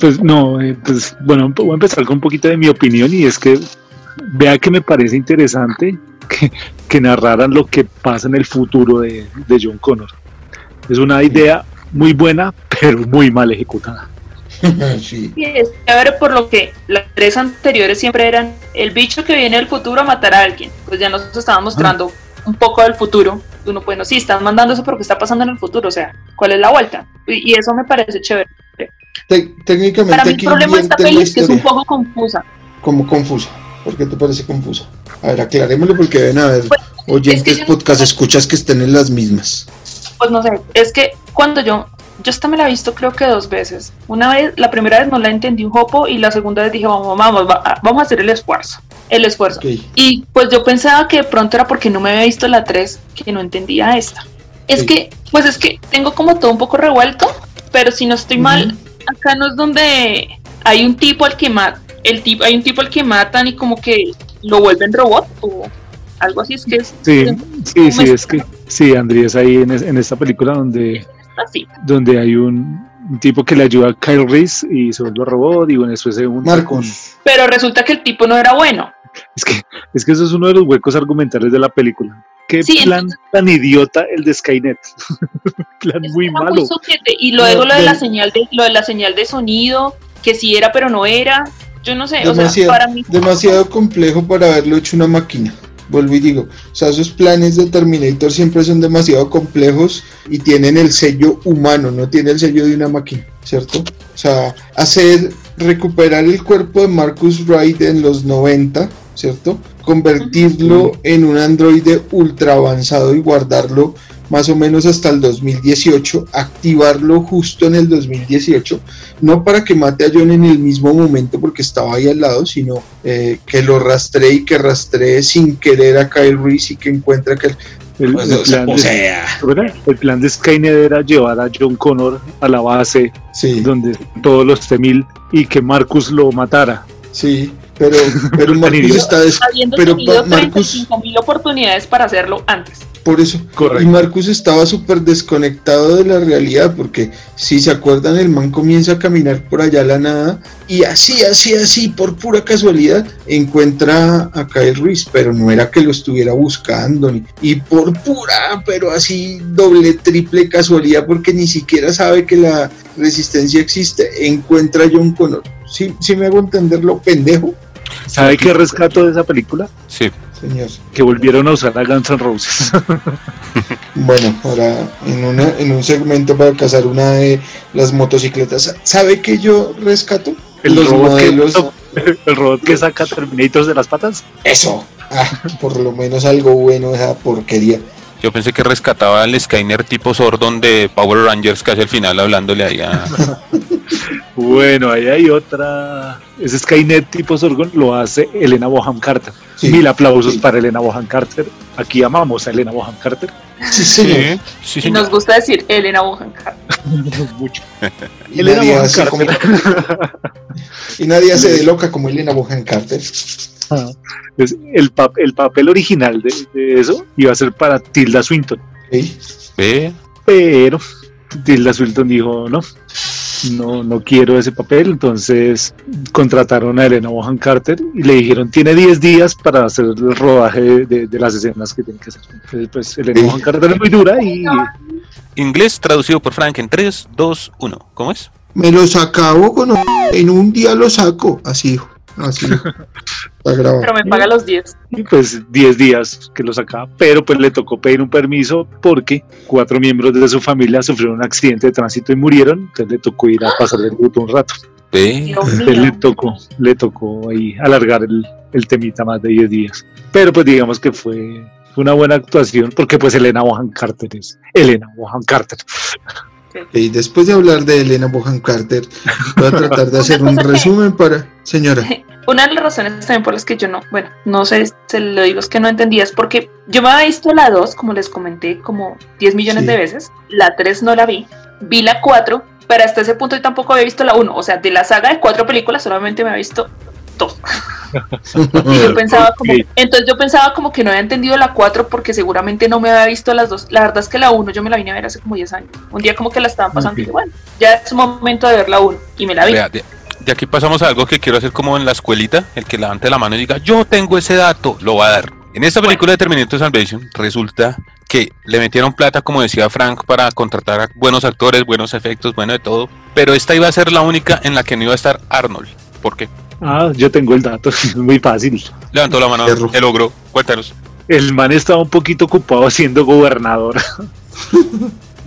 Pues no, eh, pues bueno, voy a empezar con un poquito de mi opinión y es que vea que me parece interesante que, que narraran lo que pasa en el futuro de, de John Connor. Es una idea muy buena, pero muy mal ejecutada.
sí.
Y es chévere por lo que las tres anteriores siempre eran el bicho que viene del futuro a matar a alguien. Pues ya nos estaban mostrando un poco del futuro. Uno, bueno, sí, están mandando eso, pero ¿qué está pasando en el futuro? O sea, ¿cuál es la vuelta? Y, y eso me parece chévere.
Te- técnicamente
Para mí el problema de esta peli es que es un poco confusa.
como confusa. ¿Por qué te parece confusa? A ver, aclarémoslo porque deben haber
Pues,
oyentes,
no-
podcast, escuchas que estén en las mismas.
Pues no sé, es que cuando yo, yo esta me la he visto creo que dos veces. Una vez, la primera vez no la entendí un poco y la segunda vez dije, vamos, vamos, va- vamos a hacer el esfuerzo. El esfuerzo. Y pues yo pensaba que de pronto era porque no me había visto la 3, que no entendía esta. Es
Sí.
que, pues es que tengo como todo un poco revuelto, pero si no estoy mal, acá no es donde hay un tipo al que matan, el tipo, hay un tipo al que matan y como que lo vuelven robot o algo así, es que es
Sí, sí, sí, es que sí, Andrés ahí en, es- en esta película donde,
así.
donde hay un, un tipo que le ayuda a Kyle Reese y se vuelve robot y bueno, después se con-
Marcos.
Pero resulta que el tipo no era bueno.
Es que, es que eso es uno de los huecos argumentales de la película. Qué
Sí,
plan tan idiota el de Skynet. plan muy malo.
Y luego
No,
lo de la señal de, lo de la señal de sonido, que sí era pero no era. Yo no sé, o sea,
Demasiado,
para mí
demasiado complejo para haberlo hecho una máquina. Vuelvo y digo, o sea, esos planes de Terminator siempre son demasiado complejos y tienen el sello humano, no tiene el sello de una máquina, ¿cierto? O sea, hacer, recuperar el cuerpo de Marcus Wright en los 90, ¿cierto? Convertirlo en un androide ultra avanzado y guardarlo más o menos hasta el 2018, activarlo justo en el 2018, no para que mate a John en el mismo momento porque estaba ahí al lado, sino eh, que lo rastree y que rastree sin querer a Kyle Reese y que encuentre que
El,
pues,
el
o sea,
plan
o
de,
sea,
¿verdad? el plan de Skynet era llevar a John Connor a la base
sí,
donde todos los T-1000 y que Marcus lo matara.
sí, pero, pero Marcus está des-
habiendo
pero
tenido
Marcus-
35 mil oportunidades para hacerlo antes.
por eso. Y Marcus estaba súper desconectado de la realidad, porque si se acuerdan, el man comienza a caminar por allá a la nada y así, así, así, por pura casualidad, encuentra a Kyle Reese, pero no era que lo estuviera buscando, ni, y por pura, pero así doble, triple casualidad, porque ni siquiera sabe que la resistencia existe, encuentra a John Connor. Si ¿Sí, me hago entender lo pendejo,
¿Sabe qué rescato de esa película?
Sí.
señor.
Que volvieron a usar a Guns N' Roses.
Bueno, ahora en, una, en un segmento para cazar una de las motocicletas. ¿Sabe qué yo rescato?
El
Los
robot,
modelos.
que, el robot que saca Terminators de las patas.
Eso. Ah, por lo menos algo bueno esa porquería.
Yo pensé que rescataba al Skyner tipo Sordon de Power Rangers casi al final hablándole ahí a...
Bueno, ahí hay otra. Ese Skynet tipo Sorgon lo hace Elena Boham Carter.
Sí.
Mil aplausos
Sí.
para Elena Boham Carter. Aquí amamos a Elena Boham Carter.
Sí, señor.
sí,
Y nos gusta decir Elena Bonham Carter.
Mucho.
Y,
Elena
nadie hace como- y nadie hace de loca como Elena Bohan Carter.
Pues el, pa- el papel original de, de eso iba a ser para Tilda Swinton.
¿sí?
Ve,
Pero Tilda Swinton dijo no. No, no quiero ese papel, entonces contrataron a Elena Bohan Carter y le dijeron tiene 10 días para hacer el rodaje de, de- de las escenas que tiene que hacer. Entonces, pues Elena
Sí.
Bohan Carter es muy dura y
inglés traducido por Frank en 3, 2, 1. ¿Cómo es?
Me los acabo con en un día lo saco. Así. Así.
Pero me paga los 10.
Y pues 10 días que lo sacaba, pero pues le tocó pedir un permiso porque cuatro miembros de su familia sufrieron un accidente de tránsito y murieron, entonces le tocó ir a pasar el luto un rato. Entonces le tocó, le tocó ahí alargar el, el temita más de 10 días. Pero pues digamos que fue, fue una buena actuación porque pues Elena Bohan Carter es Elena Bohan Carter.
Y después de hablar de Elena Bohan Carter, voy a tratar de hacer un
que-
resumen para. Señora.
Una de las razones también por las que yo no, bueno, no sé, se lo digo es que no entendía, es porque yo me había visto la 2, como les comenté, como 10 millones
Sí.
de veces, la 3 no la vi, vi la 4, pero hasta ese punto yo tampoco había visto la 1, o sea, de la saga de cuatro películas solamente me había visto dos. Y yo pensaba como, entonces yo pensaba como que no había entendido la 4 porque seguramente no me había visto las dos. La verdad es que la 1 yo me la vine a ver hace como 10 años. Un día como que la estaban pasando y dije, bueno, ya es momento de ver la 1 y me la vi.
vea, de, de aquí pasamos a algo que quiero hacer como en la escuelita. El que levante la mano y diga, yo tengo ese dato, lo va a dar. En esta película de Terminator Salvation resulta que le metieron plata, como decía Frank, para contratar a buenos actores, buenos efectos, bueno de todo. Pero esta iba a ser la única en la que no iba a estar Arnold. ¿Por qué?
Ah, yo tengo el dato, es muy fácil.
Levantó la mano,
Perro.
el logró. Cuéntanos.
El man estaba un poquito ocupado siendo gobernador.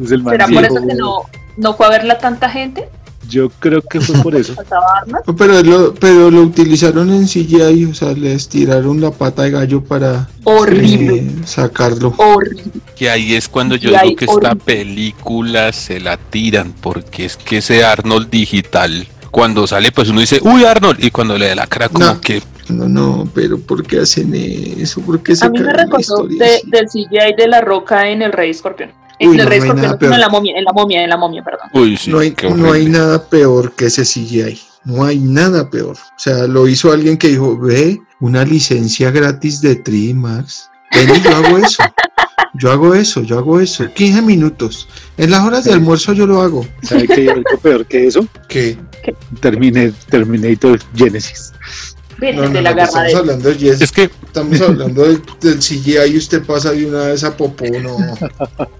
Es el man
¿Será por eso que no, no fue a verla tanta gente?
Yo creo que fue por eso.
Pero, lo, pero lo utilizaron en CGI, o sea, le estiraron la pata de gallo para
Horrible,
eh, sacarlo.
horrible.
Que ahí es cuando yo digo que esta película se la tiran, porque es que ese Arnold digital, cuando sale, pues uno dice, uy, Arnold, y cuando le da la cara, como
No.
que,
No, no, pero ¿por qué hacen eso? ¿Por qué
A mí me recordó de- del CGI de la roca en el Rey Escorpión. En
Uy,
el
no,
Rey Escorpión,
nada
no,
peor.
en la momia, en la momia, en la momia, perdón.
uy, sí,
no, hay, no nada peor que ese CGI. No hay nada peor. O sea, lo hizo alguien que dijo, ve, una licencia gratis de 3D Max. Ven y yo hago eso. Yo hago eso, yo hago eso. 15 minutos. En las horas de almuerzo yo lo hago.
¿Sabe qué hay algo peor que eso?
¿Qué?
Termine, Terminator Genesis.
Ven,
No, no,
de
no,
la
que estamos hablando de Jess,
Es que,
estamos hablando del, del CGI y usted pasa de una vez a Popó, no.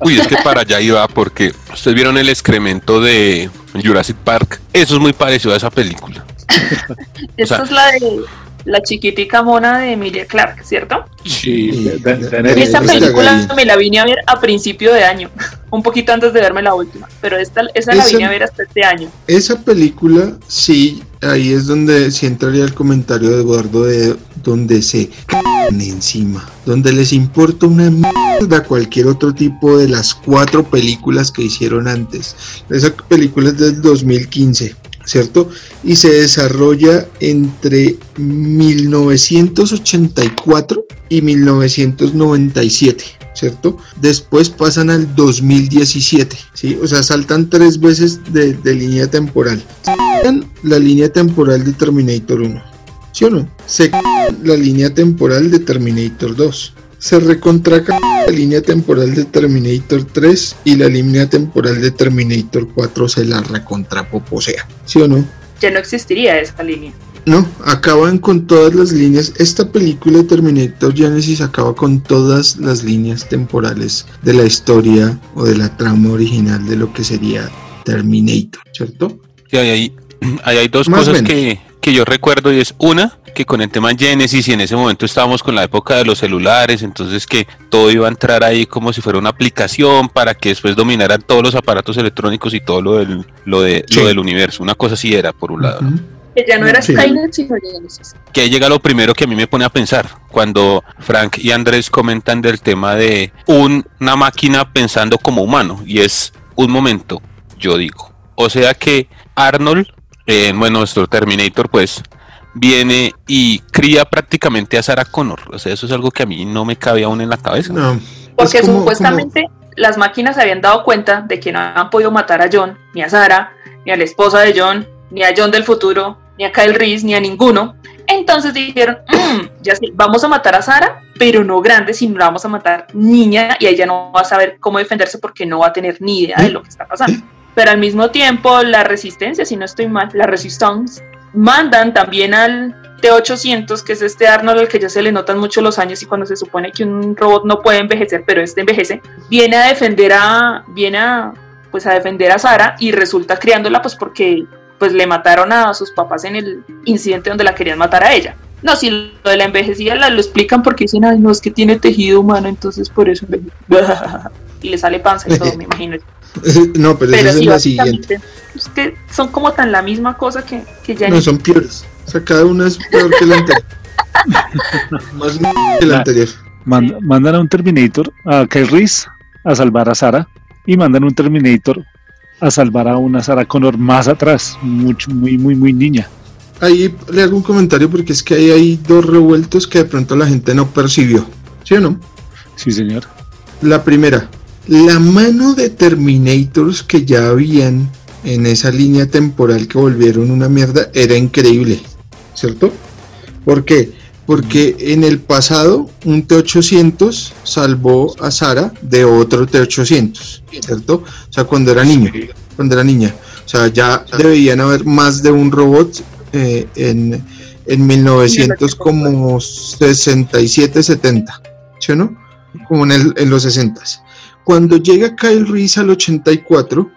uy, es que para allá iba, porque ustedes vieron el excremento de Jurassic Park. Eso es muy parecido a esa película.
Esta
sea-
es la de la chiquitica mona de Emilia Clark, ¿cierto?
Sí.
Esa
película me la vine a ver a principio de año, un poquito antes de verme la última, pero esta, esa la
Esa-
vine a ver hasta este año.
Esa película, sí, ahí es donde sí entraría el comentario de Eduardo de donde se encima, donde les importa una mierda cualquier otro tipo de las cuatro películas que hicieron antes. Esa película es del 2015, ¿cierto? Y se desarrolla entre 1984 y 1997. ¿Cierto? Después pasan al 2017, ¿sí? O sea, saltan tres veces de, de línea temporal. Sacan la línea temporal de Terminator 1. ¿Sí o no? Se la línea temporal de Terminator 2. Se recontraca la línea temporal de Terminator 3 y la línea temporal de Terminator 4 se la recontrapoposea. ¿Sí o no?
Ya no existiría esa línea.
No, acaban con todas las líneas. Esta película de Terminator Genesis acaba con todas las líneas temporales de la historia o de la trama original de lo que sería Terminator, ¿cierto?
Sí, ahí hay, ahí hay dos
Más
cosas
o menos.
que, que yo recuerdo y es una, que con el tema Genesis y en ese momento estábamos con la época de los celulares, entonces que todo iba a entrar ahí como si fuera una aplicación para que después dominaran todos los aparatos electrónicos y todo lo del, lo de,
Sí.
lo del universo. Una cosa así era, por un lado. ¿no?
Ujú.
Que ya no era
Sí.
Skynet, sino Genesis.
que ahí llega lo primero que a mí me pone a pensar cuando Frank y Andrés comentan del tema de un- una máquina pensando como humano y es un momento, yo digo. O sea que Arnold, eh, bueno, nuestro Terminator, pues viene y cría prácticamente a Sarah Connor. O sea, eso es algo que a mí no me cabe aún en la cabeza.
No,
Porque
como-
supuestamente las máquinas se habían dado cuenta de que no habían podido matar a John, ni a Sara, ni a la esposa de John, ni a John del futuro, ni a Kyle Reese, ni a ninguno. Entonces dijeron, "Mm, ya sí, vamos a matar a Sara, pero no grande, sino la vamos a matar niña y ella no va a saber cómo defenderse porque no va a tener ni idea de lo que está pasando. Pero al mismo tiempo, la resistencia, si no estoy mal, la resistance, mandan también al T-800, que es este Arnold al que ya se le notan mucho los años y cuando se supone que un robot no puede envejecer, pero este envejece, viene a defender a, viene pues a defender a Sara y resulta criándola pues porque pues le mataron a sus papás en el incidente donde la querían matar a ella. No, si lo de la envejecida la, lo explican porque dicen, ay, no, es que tiene tejido humano, entonces por eso envejece. Y le sale panza y todo, me imagino.
no, pero,
Pero
esa
sí,
es la siguiente.
es que son como tan la misma cosa que, que ya
No,
ni-
son peores. O sea, cada una es peor que la anterior. Más que la anterior.
Mand- mandan a un Terminator a Kyle Reese a salvar a Sara y mandan un Terminator a salvar a una Sara Connor más atrás, mucho, muy, muy, muy niña.
Ahí le hago un comentario porque es que ahí hay dos revueltos que de pronto la gente no percibió. ¿Sí o no?
Sí, señor.
La primera, la mano de Terminators que ya habían en esa línea temporal que volvieron una mierda era increíble, ¿cierto? ¿Por qué? Porque en el pasado un T800 salvó a Sara de otro T800, ¿cierto? O sea, cuando era niño, cuando era niña. O sea, ya debían haber más de un robot eh, en, en 1900 como 67, 70, ¿sí o no? como en, el- en los 60. Cuando llega Kyle Reese al 84,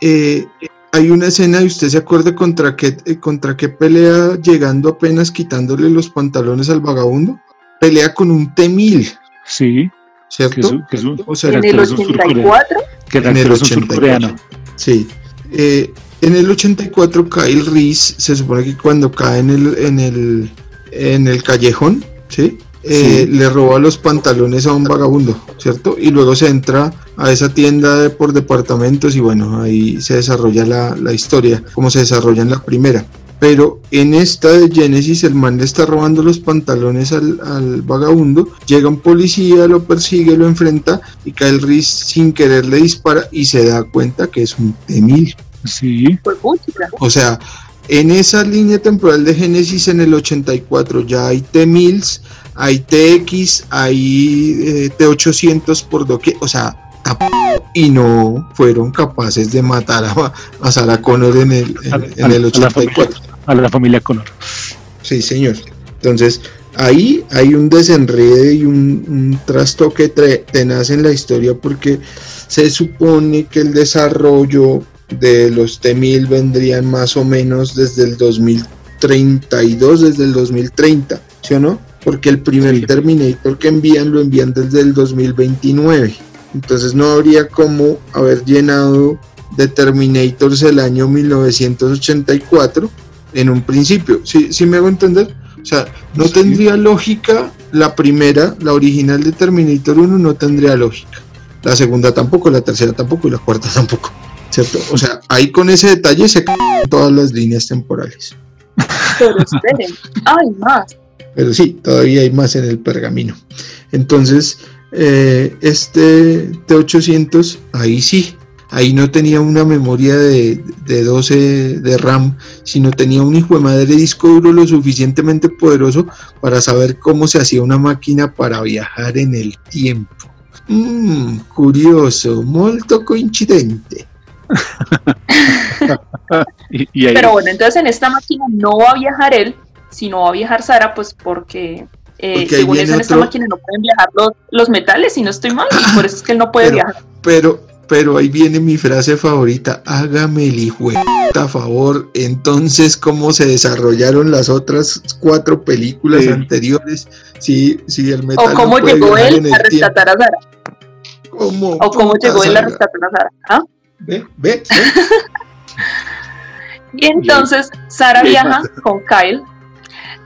eh, hay una escena y usted se acuerda contra qué, eh, contra qué pelea llegando apenas quitándole los pantalones al vagabundo. Pelea con un T-1000,
Sí, que
¿cierto?
es, un- que es un,
O sea,
En el
actor es un surcoreano.
84,
Que
En el
actor es un
84.
surcoreano.
Sí. Eh, en el 84, Kyle Reese se supone que cuando cae en el, en el, en el callejón, ¿sí? Eh, le roba los pantalones a un vagabundo, ¿cierto? Y luego se entra a esa tienda de- por departamentos y bueno, ahí se desarrolla la, la historia, como se desarrolla en la primera. Pero en esta de Genesis, el man le está robando los pantalones al, al vagabundo. Llega un policía, lo persigue, lo enfrenta y Kyle Reese sin querer le dispara y se da cuenta que es un T-1000.
Sí,
puchica.
O sea, en esa línea temporal de Genesis en el 84 ya hay T-1000s, hay TX, hay eh, T800 por doque, o sea, y no fueron capaces de matar a, a Sarah Connor en el, en,
A-
en
a-
el
a la
84.
a la familia Connor.
Sí, señor. Entonces, ahí hay un desenrede y un, un trastoque tenaz en la historia porque se supone que el desarrollo de los T-1000 vendrían más o menos desde el 2032, desde el 2030, ¿sí o no? Porque el primer. Terminator que envían lo envían desde el 2029. Entonces no habría como haber llenado de Terminators el año 1984 en un principio. ¿Sí, sí me hago entender? O sea, no
Sí.
tendría lógica la primera, la original de Terminator 1 no tendría lógica. La segunda tampoco, la tercera tampoco y la cuarta tampoco. ¿Cierto? O sea, ahí con ese detalle se caen todas las líneas temporales.
Pero esperen, hay más.
Pero sí, todavía hay más en el pergamino. Entonces, eh, este T800, ahí sí, ahí no tenía una memoria de, de 12 de RAM, sino tenía un hijo de madre disco duro lo suficientemente poderoso para saber cómo se hacía una máquina para viajar en el tiempo. Mm, curioso, molto coincidente.
Y, y ahí,
Pero bueno, entonces en esta máquina no va a viajar él, sino va a viajar Sara, pues porque, eh, según eso en esta
otro-
máquina no pueden viajar los, los metales, si no estoy mal, y por eso es que él no puede
Pero-
viajar.
Pero, pero ahí viene mi frase favorita, hágame el hijo de puta favor. Entonces, ¿cómo se desarrollaron las otras cuatro películas
Sí.
anteriores? Si, si el metal
O
no
cómo
puede
llegó él a rescatar a Sara.
¿cómo
O cómo llegó él a rescatar a Sara. ¿ah?
Ve, ve, ve.
Y entonces Sara viaja con Kyle.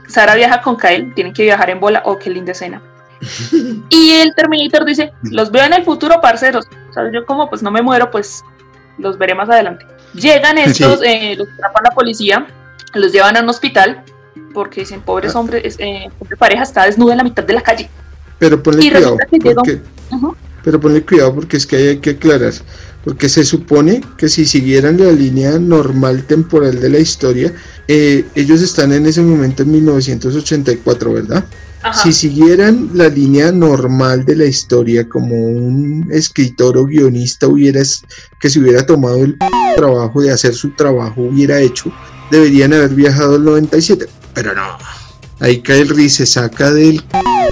Sara viaja con Kyle, tienen que viajar en bola. Oh, qué linda escena. Y el Terminator dice, los veo en el futuro, parceros. O sea, yo como pues no me muero, pues los veré más adelante. Llegan estos, eh, los atrapan la policía, los llevan a un hospital, porque dicen, pobres
Ah.
hombres, eh, pobre pareja está desnuda en la mitad de la calle.
Pero ponle
Y
cuidado,
un-
porque,
Ujú.
Pero ponle cuidado porque es que hay que aclarar. Porque se supone que si siguieran la línea normal temporal de la historia, eh, ellos están en ese momento en 1984, ¿verdad?
Ajá.
Si siguieran la línea normal de la historia, como un escritor o guionista hubiera que se hubiera tomado el trabajo de hacer su trabajo, hubiera hecho, deberían haber viajado al 97. Pero no. Ahí Kyle Reese se saca del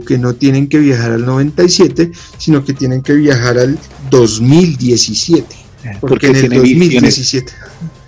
que no tienen que viajar al 97, sino que tienen que viajar al 2017. Porque,
porque
en el
tiene visiones.
2017.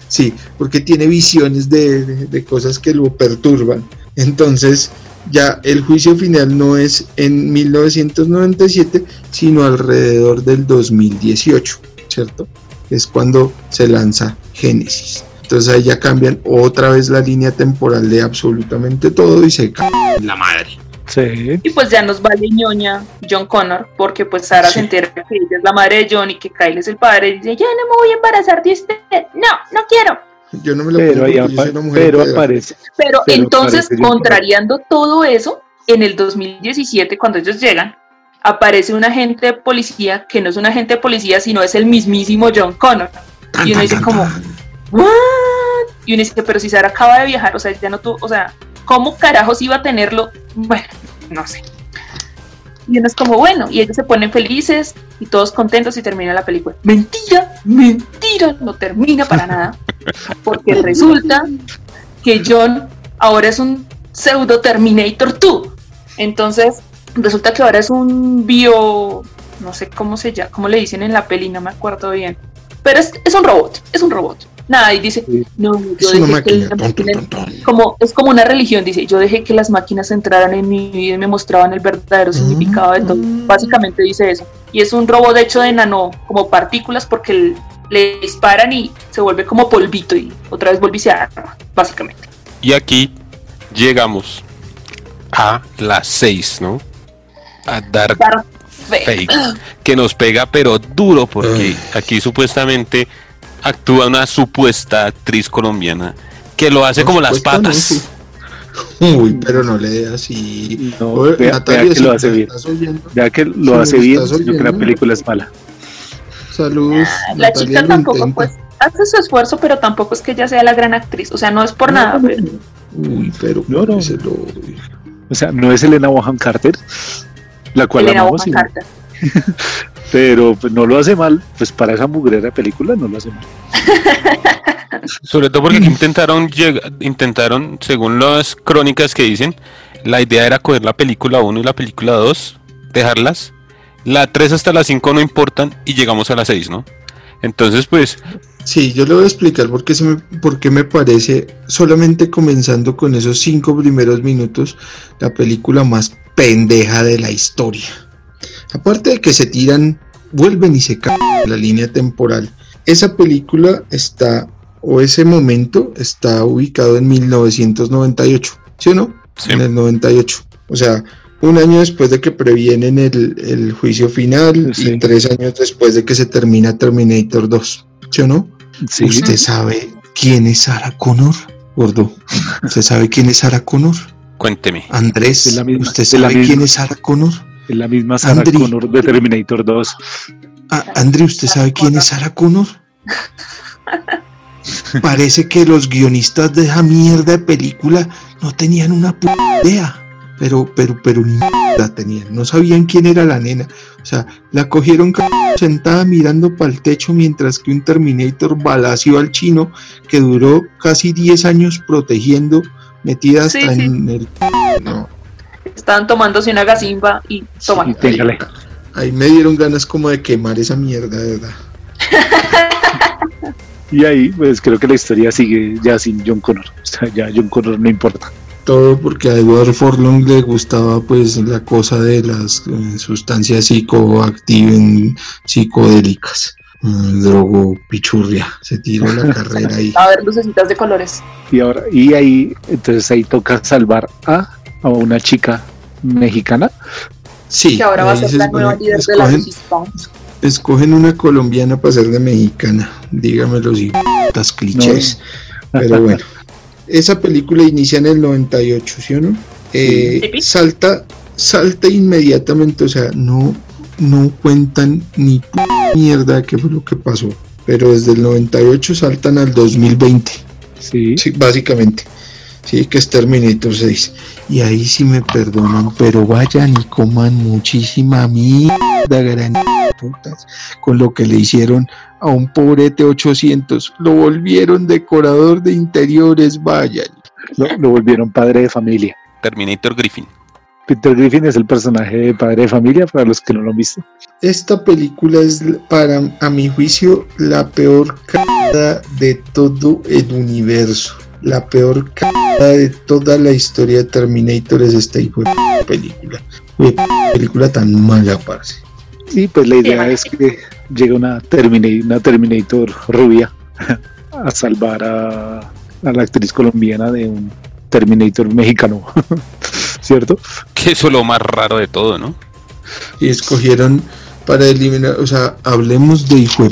Sí, porque tiene visiones de, de- de cosas que lo perturban. Entonces, ya el juicio final no es en 1997, sino alrededor del 2018, ¿cierto? Es cuando se lanza Génesis. Entonces ahí ya cambian otra vez la línea temporal de absolutamente todo y se cae en la madre.
Sí.
Y pues ya nos vale ñoña John Connor, porque pues Sara
Sí.
se entera que ella es la madre de John y que Kyle es el padre. Y dice, ya no me voy a embarazar de usted. No, no quiero.
Yo no me lo
Pero,
porque yo soy una mujer
pero aparece.
Pero,
Pero
entonces, contrariando todo eso, en el 2017, cuando ellos llegan, aparece un agente de policía que no es un agente de policía, sino es el mismísimo John Connor.
Tan,
Y uno
tan,
dice
tan,
como. Y uno dice, pero si Sara acaba de viajar, o sea, ya no tuvo, o sea, ¿cómo carajos iba a tenerlo? Bueno, no sé. Y uno es como, bueno, y ellos se ponen felices y todos contentos y termina la película. Mentira, mentira, no termina para nada. Porque resulta que John ahora es un pseudo Terminator 2. Entonces, resulta que ahora es un bio, no sé cómo se llama, cómo le dicen en la peli, no me acuerdo bien. Pero es, es un robot, es un robot. Nada, y dice, no, yo dejé que
Ton, ton, ton,
como es como una religión, dice, yo dejé que las máquinas entraran en mi vida y me mostraban el verdadero significado de todo.
Mm.
Básicamente dice eso. Y es un robot hecho de nano, como partículas, porque le disparan y se vuelve como polvito y otra vez vuelve y se arma, básicamente.
Y aquí llegamos a las 6, ¿no? A Dark
Dark Fate.
Fate, que nos pega pero duro porque aquí supuestamente actúa una supuesta actriz colombiana que lo hace
Por
como las
no,
patas.
sí. Uy, pero no le dé así.
No,
Oye,
vea,
Natalia,
vea que
si
lo hace bien.
estás oyendo,
Ya que lo
Si
hace bien, sino que la película es mala.
Saludos.
La
Natalia
chica tampoco, pues, hace su esfuerzo, pero tampoco es que ella sea la gran actriz. O sea, no es por nada, pero
Uy, pero
No, no.
se lo-
O sea, no es Elena Bonham Carter, la cual
Elena
amamos,
Bonham
sí,
Carter.
pero pues, no lo hace mal. Pues para esa mugrera película no lo hace mal.
Sobre todo porque intentaron, llega- intentaron, según las crónicas que dicen, la idea era coger la película 1 y la película 2, dejarlas. La 3 hasta la 5 no importan y llegamos a la 6, ¿no? Entonces, pues,
Sí, yo le voy a explicar por qué, se me, por qué me parece, solamente comenzando con esos cinco primeros minutos, la película más pendeja de la historia. Aparte de que se tiran, vuelven y se caen la línea temporal. Esa película está, o ese momento, está ubicado en 1998, ¿sí o no?
Sí.
En el 98. O sea, un año después de que previenen el, el juicio final
Sí.
y tres años después de que se termina Terminator 2, ¿sí o no?
Sí,
¿Usted sabe quién es Sarah Connor? Gordo, ¿usted sabe quién es Sarah Connor?
cuénteme.
Andrés,
misma-
¿usted sabe quién es Sarah Connor?
Es la misma Sarah
Andri.
Connor de Terminator 2.
Ah, André, ¿usted sabe quién es Sarah Connor? Parece que los guionistas de esa mierda de película no tenían una puta idea. Pero, pero, pero ni la tenían. No sabían quién era la nena. O sea, la cogieron sentada mirando para el techo mientras que un Terminator balació al chino que duró casi 10 años protegiendo, metida hasta
Sí, sí.
en el. No,
Estaban tomándose una gasimba y toman.
Ahí me dieron ganas como de quemar esa mierda, de verdad.
Y ahí, pues creo que la historia sigue ya sin John Connor. O sea, ya John Connor no importa.
Todo porque a Edward Forlong le gustaba pues la cosa de las eh, sustancias psicoactivas, psicodélicas. Mm, drogo pichurria. Se tiró la carrera ahí.
A ver, lucecitas de colores.
Y ahora, y ahí, entonces ahí toca salvar a, a una chica mexicana.
Sí,
Que ahora va a
ahí
ser
se
la
supone
nueva
que
líder de la
escogen,
resistance.
escogen una colombiana para ser de mexicana. Dígamelo si putas clichés. Pero bueno, esa película inicia en el 98, ¿sí o no? Eh, salta, salta inmediatamente, o sea, no, no cuentan ni p mierda qué fue lo que pasó. Pero desde el 98 saltan al 2020,
Sí.
sí, básicamente. Sí, que es Terminator 6. Y ahí sí me perdonan, pero vayan y coman muchísima mierda, gran putas, con lo que le hicieron a un pobrete 800. Lo volvieron decorador de interiores, vayan.
Lo, lo volvieron padre de familia.
Terminator Griffin.
Peter Griffin es el personaje de padre de familia para los que no lo han visto.
Esta película es, para, a mi juicio, la peor cagada de todo el universo. La peor cagada de toda la historia de Terminator es esta hijo de película. Qué p- película tan mala, parce.
Y pues la idea
Sí.
es que llega una, Termina- una Terminator rubia a salvar a, a la actriz colombiana de un Terminator mexicano. ¿Cierto?
Que eso es lo más raro de todo, ¿no?
Y escogieron para eliminar, o sea, hablemos de hijo de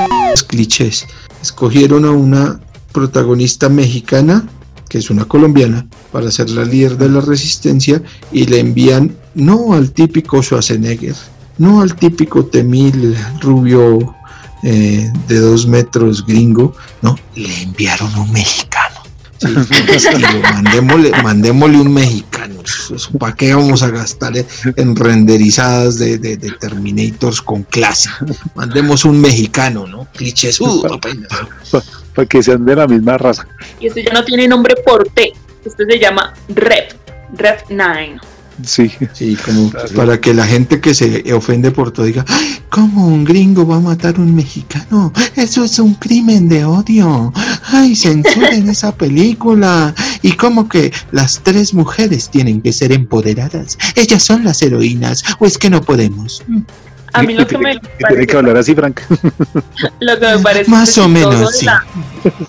clichés. Escogieron a una protagonista mexicana, que es una colombiana, para ser la líder de la resistencia y le envían no al típico Schwarzenegger, no al típico Temil rubio eh, de dos metros gringo, no, le enviaron un mexicano. Sí, mandémosle, mandémosle un mexicano. ¿Para qué vamos a gastar en- en renderizadas de, de- de Terminators con clase? Mandemos un mexicano, ¿no? Clichés. uh.
Para que sean de la misma raza.
Y este ya no tiene nombre por T. Este se llama Rep. Rep 9.
Sí.
Sí, como para que la gente que se ofende por todo diga, "Ay, ¿cómo un gringo va a matar a un mexicano? Eso es un crimen de odio. Ay, censuren esa película. Y como que las tres mujeres tienen que ser empoderadas. Ellas son las heroínas. ¿O es que no podemos?
A mí lo que me
tiene, y tiene
parece,
que hablar así, Frank.
lo que me parece
Más o menos,
de
sí.
la,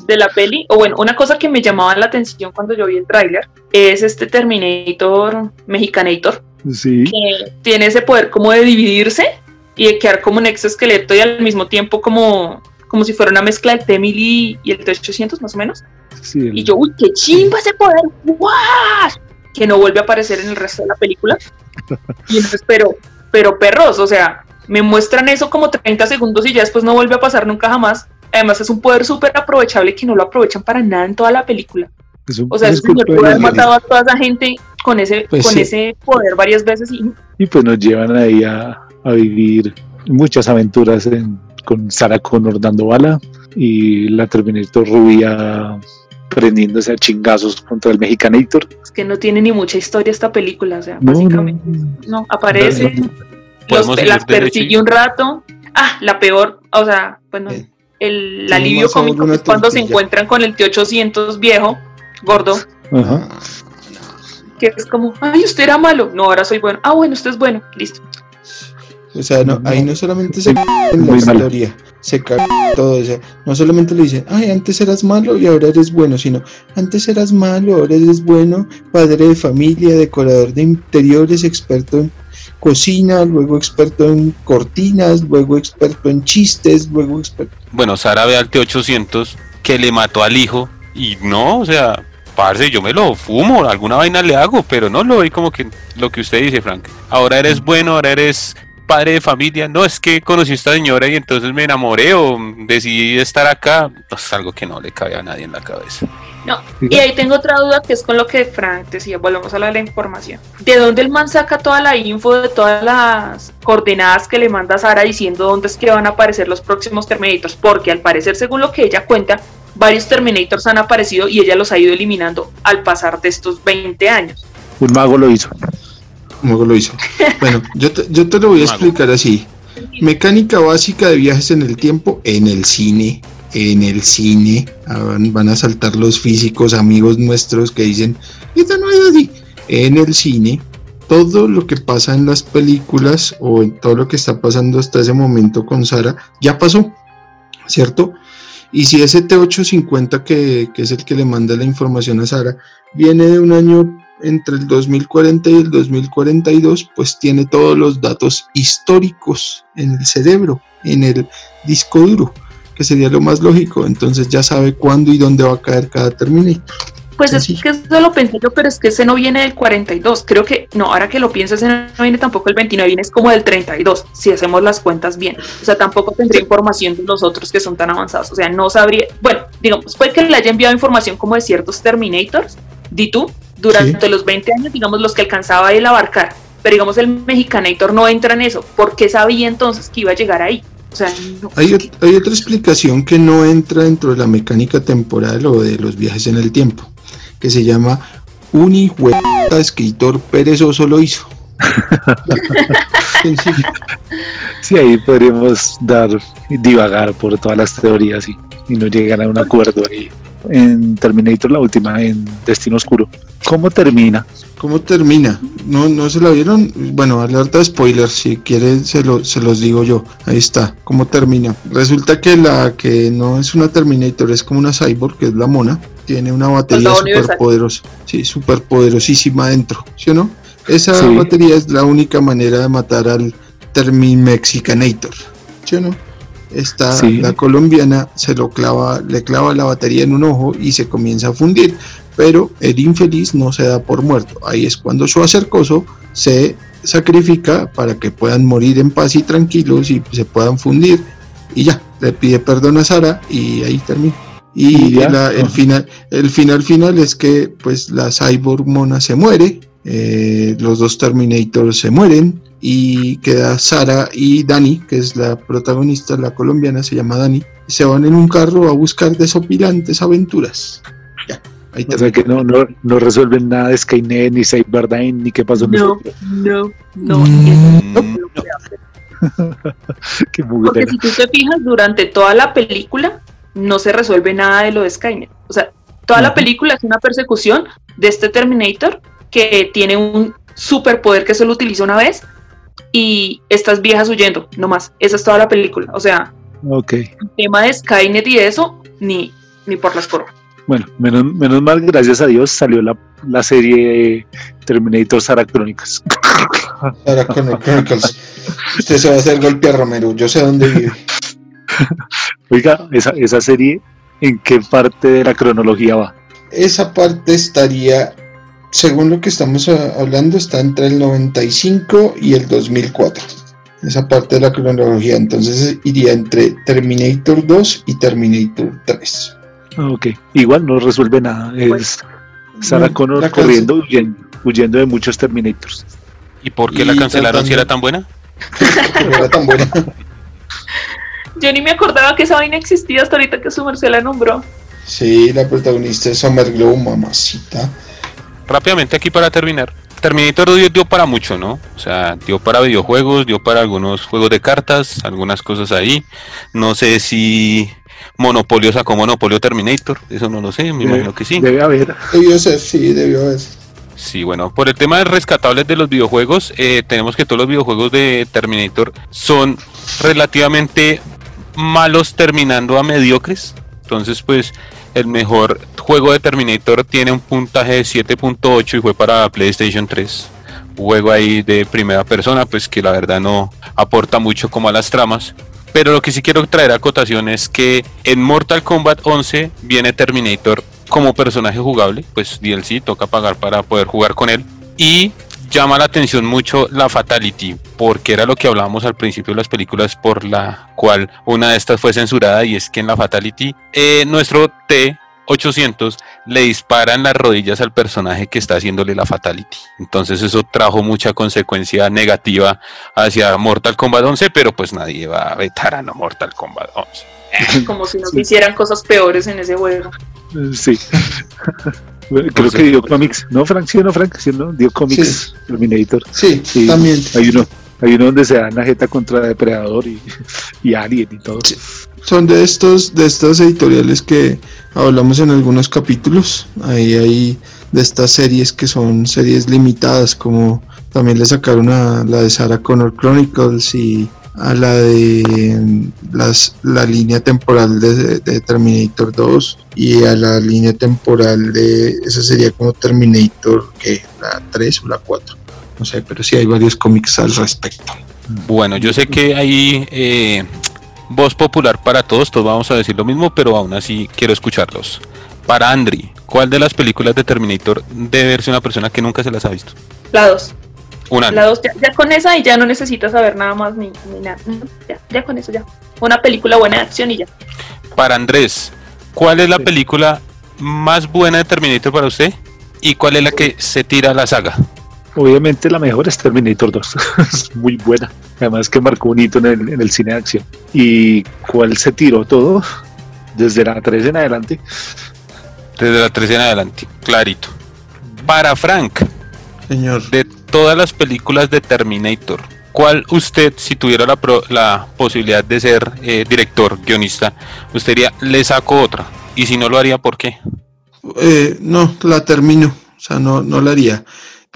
de la peli, o bueno, una cosa que me llamaba la atención cuando yo vi el tráiler es este Terminator, Mexicanator,
Sí.
que tiene ese poder como de dividirse y de quedar como un exoesqueleto y al mismo tiempo como, como si fuera una mezcla del T-1000 y, y el T-800 más o menos.
sí el-
Y yo, uy, qué chimba ese poder, ¡guau! Que no vuelve a aparecer en el resto de la película. Y entonces, pero, pero perros, o sea, me muestran eso como 30 segundos y ya después no vuelve a pasar nunca jamás. Además es un poder súper aprovechable que no lo aprovechan para nada en toda la película.
un-
O sea,
es
ese señor puede haber matado a toda esa gente con ese,
Pues
con
sí.
ese poder varias veces y
Y pues nos llevan ahí a, a vivir muchas aventuras en- con Sarah Connor dando bala y la Terminator rubia prendiéndose a chingazos contra el Mexicanator.
es que no tiene ni mucha historia esta película, o sea,
No,
básicamente.
no.
No, aparece,
No,
los, las persigue un rato. Ah, la peor, o sea, bueno,
Eh,
el alivio cómico es cuando se encuentran con el T-800 viejo, gordo,
Ajá.
Que es como, ay, usted era malo. No, ahora soy bueno. Ah, bueno, usted es bueno. Listo.
O sea, no, ahí no solamente se cae en la historia, se cae todo. O sea, no solamente le dicen, ay, antes eras malo y ahora eres bueno, sino antes eras malo, ahora eres bueno, padre de familia, decorador de interiores, experto en cocina, luego experto en cortinas, luego experto en chistes, luego experto.
Bueno, Sara ve al T800 que le mató al hijo y no, o sea, parce, yo me lo fumo, alguna vaina le hago, pero no lo vi como que lo que usted dice, Frank. Ahora eres bueno, ahora eres padre de familia. No, es que conocí a esta señora y entonces me enamoré o decidí estar acá. Es algo que no le cabe a nadie en la cabeza.
No. Y ahí tengo otra duda que es con lo que Frank decía. Volvemos a la, la información. ¿De dónde el man saca toda la info de todas las coordenadas que le manda Sara diciendo dónde es que van a aparecer los próximos Terminators? Porque al parecer, según lo que ella cuenta, varios Terminators han aparecido y ella los ha ido eliminando al pasar de estos 20 años.
Un mago lo hizo.
¿Cómo lo hizo? Bueno, yo te, yo te lo voy a explicar así. Mecánica básica de viajes en el tiempo en el cine. En el cine Ah, van, van a saltar los físicos amigos nuestros que dicen, esto no es así. En el cine, todo lo que pasa en las películas o en todo lo que está pasando hasta ese momento con Sara ya pasó, ¿cierto? Y si ese T850 que, que es el que le manda la información a Sara viene de un año entre el 2040 y el 2042, pues tiene todos los datos históricos en el cerebro, en el disco duro, que sería lo más lógico. Entonces ya sabe cuándo y dónde va a caer cada Terminator.
Pues es que eso lo pensé yo, pero es que ese no viene del 42. Creo que, no, ahora que lo pienso, ese no viene tampoco el 29, viene es como del 32, si hacemos las cuentas bien. O sea, tampoco tendría información de los otros que son tan avanzados. O sea, no sabría. Bueno, digamos, puede que le haya enviado información como de ciertos Terminators, di tú, durante los 20 años, digamos, los que alcanzaba él a abarcar. Pero digamos, el Mexicanator no entra en eso. ¿Por qué sabía entonces que iba a llegar ahí? O sea, no.
Hay, hay otra explicación que no entra dentro de la mecánica temporal o de los viajes en el tiempo, que se llama un hijo de escritor perezoso lo hizo.
Sí, ahí podríamos dar divagar por todas las teorías y, y no llegar a un acuerdo ahí. En Terminator, la última, en Destino Oscuro. ¿Cómo termina?
¿Cómo termina? ¿No, ¿No se la vieron? Bueno, alerta de spoilers, si quieren se, lo- se los digo yo. Ahí está, ¿cómo termina? Resulta que la que no es una Terminator, es como una Cyborg, que es la mona, tiene una batería súper
universal.
poderosa, sí, súper poderosísima adentro, ¿sí o no? Esa
Sí.
batería es la única manera de matar al Termimexicanator, ¿sí o no? Esta,
Sí.
la colombiana, se lo clava, le clava la batería en un ojo y se comienza a fundir pero el infeliz no se da por muerto. Ahí es cuando su acercoso se sacrifica para que puedan morir en paz y tranquilos y se puedan fundir. Y ya, le pide perdón a Sara y ahí termina. Y
Y ya,
la- el, final, el final final es que pues la cyborg mona se muere, eh, los dos Terminators se mueren y queda Sara y Dani, que es la protagonista, la colombiana se llama Dani, se van en un carro a buscar desopilantes aventuras. Ahí
O sea que no, no, no resuelven nada de Skynet, ni Cyberdyne, ni qué pasó en
No, no, no.
Mm,
eso no.
Qué
Porque si tú te fijas, durante toda la película no se resuelve nada de lo de Skynet. O sea, toda la película es una persecución de este Terminator que tiene un superpoder que solo utiliza una vez y estas viejas huyendo, no más. Esa es toda la película. O sea, el tema de Skynet y eso, ni, ni por las formas.
Bueno, menos, menos mal, gracias a Dios, salió la, la serie Terminator Sarah Crónicas.
Sarah Connor Chronicles. Usted se va a hacer golpe a Romero. Yo sé dónde vive.
Oiga, esa, esa serie, ¿en qué parte de la cronología va?
Esa parte estaría, según lo que estamos hablando, está entre el 95 y el 2004. Esa parte de la cronología. Entonces iría entre Terminator 2 y Terminator 3.
Ah, Ok, igual no resuelve nada. Es Sarah
No,
Connor
la
corriendo, huyendo, huyendo de muchos Terminators.
¿Y por qué la cancelaron si era tan buena?
Pero era tan buena.
Yo ni me acordaba que esa vaina existía hasta ahorita que su merced la nombró.
Sí, la protagonista es Summer Glow, mamacita.
Rápidamente aquí para terminar. Terminator dio, dio para mucho, ¿no? O sea, dio para videojuegos, dio para algunos juegos de cartas, algunas cosas ahí. No sé si Monopolio sacó Monopolio Terminator, eso no lo sé, me
Debe-
imagino que sí.
Debe haber.
Debió ser, sí, debió haber.
Sí, bueno, por el tema de rescatables de los videojuegos, eh, tenemos que todos los videojuegos de Terminator son relativamente malos terminando a mediocres. Entonces, pues, el mejor juego de Terminator tiene un puntaje de 7.8 y fue para PlayStation 3. Un juego ahí de primera persona, pues que la verdad no aporta mucho como a las tramas. Pero lo que sí quiero traer a cotación es que en Mortal Kombat 11 viene Terminator como personaje jugable, pues DLC toca pagar para poder jugar con él. Y llama la atención mucho la Fatality, porque era lo que hablábamos al principio de las películas, por la cual una de estas fue censurada, y es que en la Fatality eh, nuestro T800 le dispara en las rodillas al personaje que está haciéndole la Fatality. Entonces eso trajo mucha consecuencia negativa hacia Mortal Kombat 11, pero pues nadie va a vetar a no Mortal Kombat 11.
Como si no
Sí.
hicieran cosas peores en ese juego.
Eh, Sí. Creo
No sé.
que dio cómics, ¿no, Frank? Sí, no, Frank, sí, ¿no? Dio cómics Terminator.
Sí,
Sí.
también.
Hay uno, hay uno donde se dan la jeta contra Depredador y, y Alien y todo.
Son de estos, de estas editoriales que hablamos en algunos capítulos. Ahí hay de estas series que son series limitadas, como también le sacaron a la de Sarah Connor Chronicles y a la de las, la línea temporal de, de Terminator 2 y a la línea temporal de esa sería como Terminator que la 3 o la 4 no sé pero sí hay varios cómics al respecto.
Bueno, yo sé que hay eh, voz popular para todos, todos vamos a decir lo mismo, pero aún así quiero escucharlos. Para Andri, ¿cuál de las películas de Terminator debe verse una persona que nunca se las ha visto?
La 2.
Una.
La 2, ya, ya con esa y ya no necesitas saber nada más ni, ni nada. Ya, ya con eso ya. Una película buena de acción y ya.
Para Andrés, ¿cuál es la
Sí.
película más buena de Terminator para usted? ¿Y cuál es la que se tira a la saga?
Obviamente la mejor es Terminator 2. es muy buena. Además que marcó un hito en el, en el cine de acción. ¿Y cuál se tiró todo? Desde la 3 en adelante.
Desde la 3 en adelante, clarito. Para Frank,
señor
de todas las películas de Terminator, ¿cuál usted, si tuviera la, pro- la posibilidad de ser eh, director, guionista, usted diría, le saco otra? Y si no lo haría, ¿por qué?
Eh, no, la termino, o sea, no, no la haría.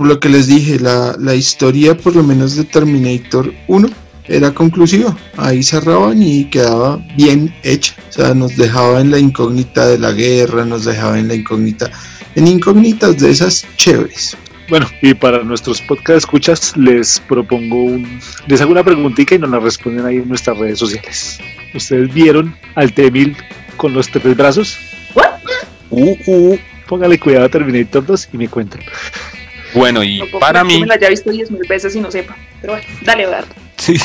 Por lo que les dije, la, la historia, por lo menos de Terminator 1, era conclusiva. Ahí cerraban y quedaba bien hecha. O sea, nos dejaba en la incógnita de la guerra, nos dejaba en la incógnita, en incógnitas de esas chéveres.
Bueno, y para nuestros podcast escuchas, les propongo un. Les hago una preguntita y nos la responden ahí en nuestras redes sociales. ¿Ustedes vieron al T-1000 con los tres brazos?
¿What?
Uh, uh.
Póngale cuidado a Terminator 2 y me cuentan.
Bueno, y
No puedo
para
creer que
mí,
me la haya visto 10 mil veces y no sepa. Pero bueno, dale, Eduardo.
Sí,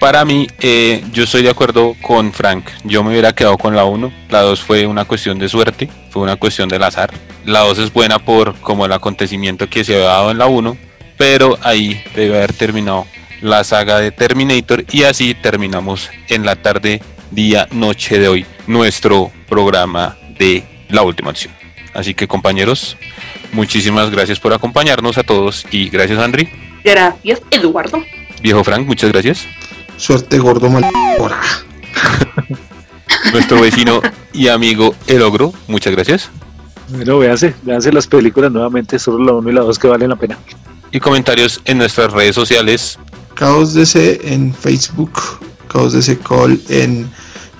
para mí, eh, yo estoy de acuerdo con Frank. Yo me hubiera quedado con la 1. La 2 fue una cuestión de suerte, fue una cuestión del azar. La 2 es buena por como el acontecimiento que se había dado en la 1, pero ahí debe haber terminado la saga de Terminator y así terminamos en la tarde, día, noche de hoy nuestro programa de La Última Acción. Así que compañeros, muchísimas gracias por acompañarnos a todos y gracias Andri.
Gracias, Eduardo.
Viejo Frank, muchas gracias.
Suerte gordo mal.
Nuestro vecino y amigo El Ogro, muchas gracias.
Bueno, véanse, véanse las películas nuevamente, solo la 1 y la 2 que valen la pena.
Y comentarios en nuestras redes sociales.
Caos DC en Facebook, Caos DC Call en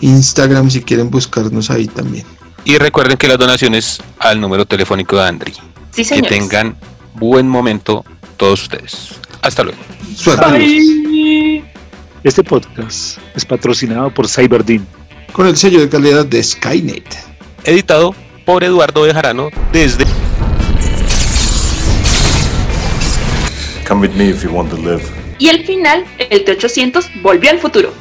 Instagram si quieren buscarnos ahí también.
Y recuerden que las donaciones al número telefónico de Andri.
Sí,
Que
señores.
tengan buen momento todos ustedes. Hasta luego.
Suerte.
Bye.
Este podcast es patrocinado por Cyberdean.
Con el sello de calidad de Skynet.
Editado por Eduardo Bejarano desde
Come with me if you want to live.
Y al final, el T-800 volvió al futuro.